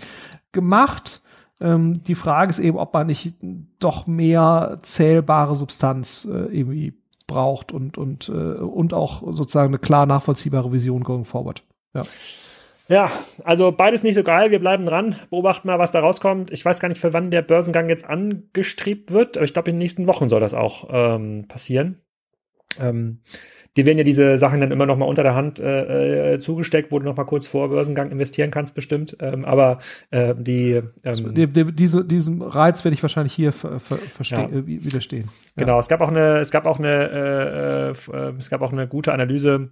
gemacht. Ähm, die Frage ist eben, ob man nicht doch mehr zählbare Substanz äh, irgendwie braucht und, und, äh, und auch sozusagen eine klar nachvollziehbare Vision going forward. Ja. Ja, also beides nicht so geil. Wir bleiben dran, beobachten mal, was da rauskommt. Ich weiß gar nicht, für wann der Börsengang jetzt angestrebt wird, aber ich glaube, in den nächsten Wochen soll das auch ähm, passieren. Ähm, die werden ja diese Sachen dann immer noch mal unter der Hand äh, äh zugesteckt, wo du noch mal kurz vor Börsengang investieren kannst, bestimmt. Ähm, aber äh, die, ähm, die, die diese, diesem Reiz werde ich wahrscheinlich hier ver, ver, ja. Äh, widerstehen. Genau, es gab auch eine, es gab auch eine, äh, äh, es gab auch eine gute Analyse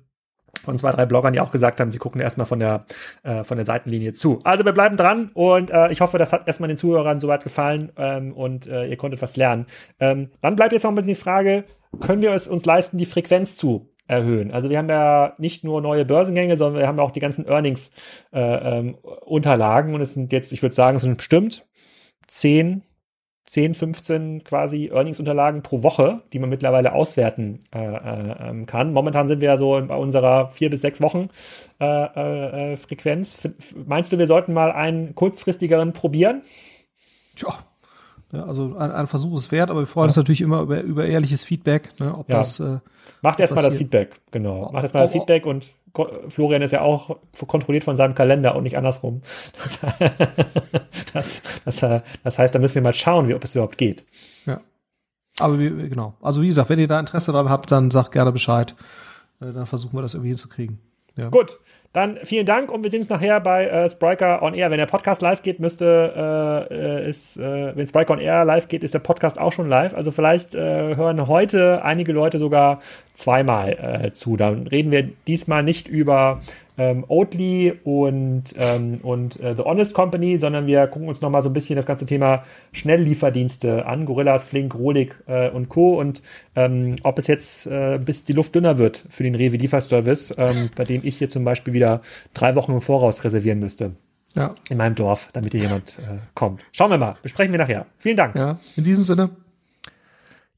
von zwei, drei Bloggern, die auch gesagt haben, sie gucken erstmal von der, äh, von der Seitenlinie zu. Also wir bleiben dran und äh, ich hoffe, das hat erstmal den Zuhörern soweit gefallen ähm, und äh, ihr konntet was lernen. Ähm, dann bleibt jetzt noch ein bisschen die Frage, können wir es uns leisten, die Frequenz zu erhöhen? Also wir haben ja nicht nur neue Börsengänge, sondern wir haben auch die ganzen Earnings-Unterlagen äh, ähm, und es sind jetzt, ich würde sagen, es sind bestimmt zehn 10, 15 quasi Earnings-Unterlagen pro Woche, die man mittlerweile auswerten äh, äh, ähm, kann. Momentan sind wir ja so bei unserer vier bis sechs Wochen äh, äh, Frequenz. F meinst du, wir sollten mal einen kurzfristigeren probieren? Tja, ja, also ein, ein, Versuch ist wert, aber wir freuen ja. uns natürlich immer über, über ehrliches Feedback, ne, ob ja. das. Äh, Macht erstmal das Feedback, genau. Macht erstmal das Feedback und Florian ist ja auch kontrolliert von seinem Kalender und nicht andersrum. Das, das, das, das heißt, da müssen wir mal schauen, wie, ob es überhaupt geht. Ja. Aber wie, genau. Also wie gesagt, wenn ihr da Interesse daran habt, dann sagt gerne Bescheid. Äh, dann versuchen wir das irgendwie hinzukriegen. Ja. Gut. Dann vielen Dank und wir sehen uns nachher bei äh, Spriker on Air. Wenn der Podcast live geht, müsste äh, äh ist, äh, wenn Spriker on Air live geht, ist der Podcast auch schon live. Also vielleicht äh, hören heute einige Leute sogar zweimal äh, zu. Dann reden wir diesmal nicht über ähm, Oatly und, ähm, und äh, The Honest Company, sondern wir gucken uns nochmal so ein bisschen das ganze Thema Schnelllieferdienste an, Gorillas, Flink, Rolik äh, und Co. Und ähm, ob es jetzt äh, bis die Luft dünner wird für den Rewe Lieferservice, ähm, bei dem ich hier zum Beispiel wieder drei Wochen im Voraus reservieren müsste. Ja. In meinem Dorf, damit hier jemand äh, kommt. Schauen wir mal. Besprechen wir nachher. Vielen Dank. Ja, in diesem Sinne.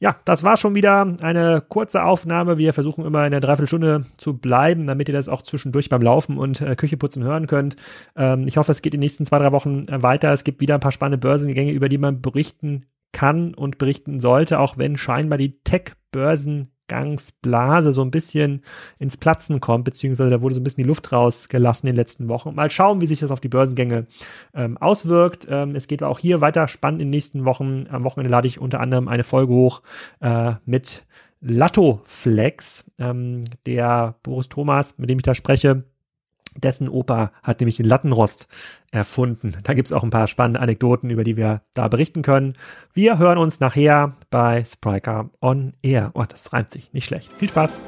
Ja, das war schon wieder eine kurze Aufnahme. Wir versuchen immer in der Dreiviertelstunde zu bleiben, damit ihr das auch zwischendurch beim Laufen und äh, Küche putzen hören könnt. Ähm, ich hoffe, es geht in den nächsten zwei, drei Wochen äh, weiter. Es gibt wieder ein paar spannende Börsengänge, über die man berichten kann und berichten sollte, auch wenn scheinbar die Tech-Börsen Ausgangsblase so ein bisschen ins Platzen kommt, beziehungsweise da wurde so ein bisschen die Luft rausgelassen in den letzten Wochen. Mal schauen, wie sich das auf die Börsengänge ähm, auswirkt. Ähm, es geht auch hier weiter spannend in den nächsten Wochen. Am Wochenende lade ich unter anderem eine Folge hoch äh, mit Latto Flex, ähm, der Boris Thomas, mit dem ich da spreche, dessen Opa hat nämlich den Lattenrost erfunden. Da gibt's auch ein paar spannende Anekdoten, über die wir da berichten können. Wir hören uns nachher bei Spriker on Air. Oh, das reimt sich nicht schlecht. Viel Spaß!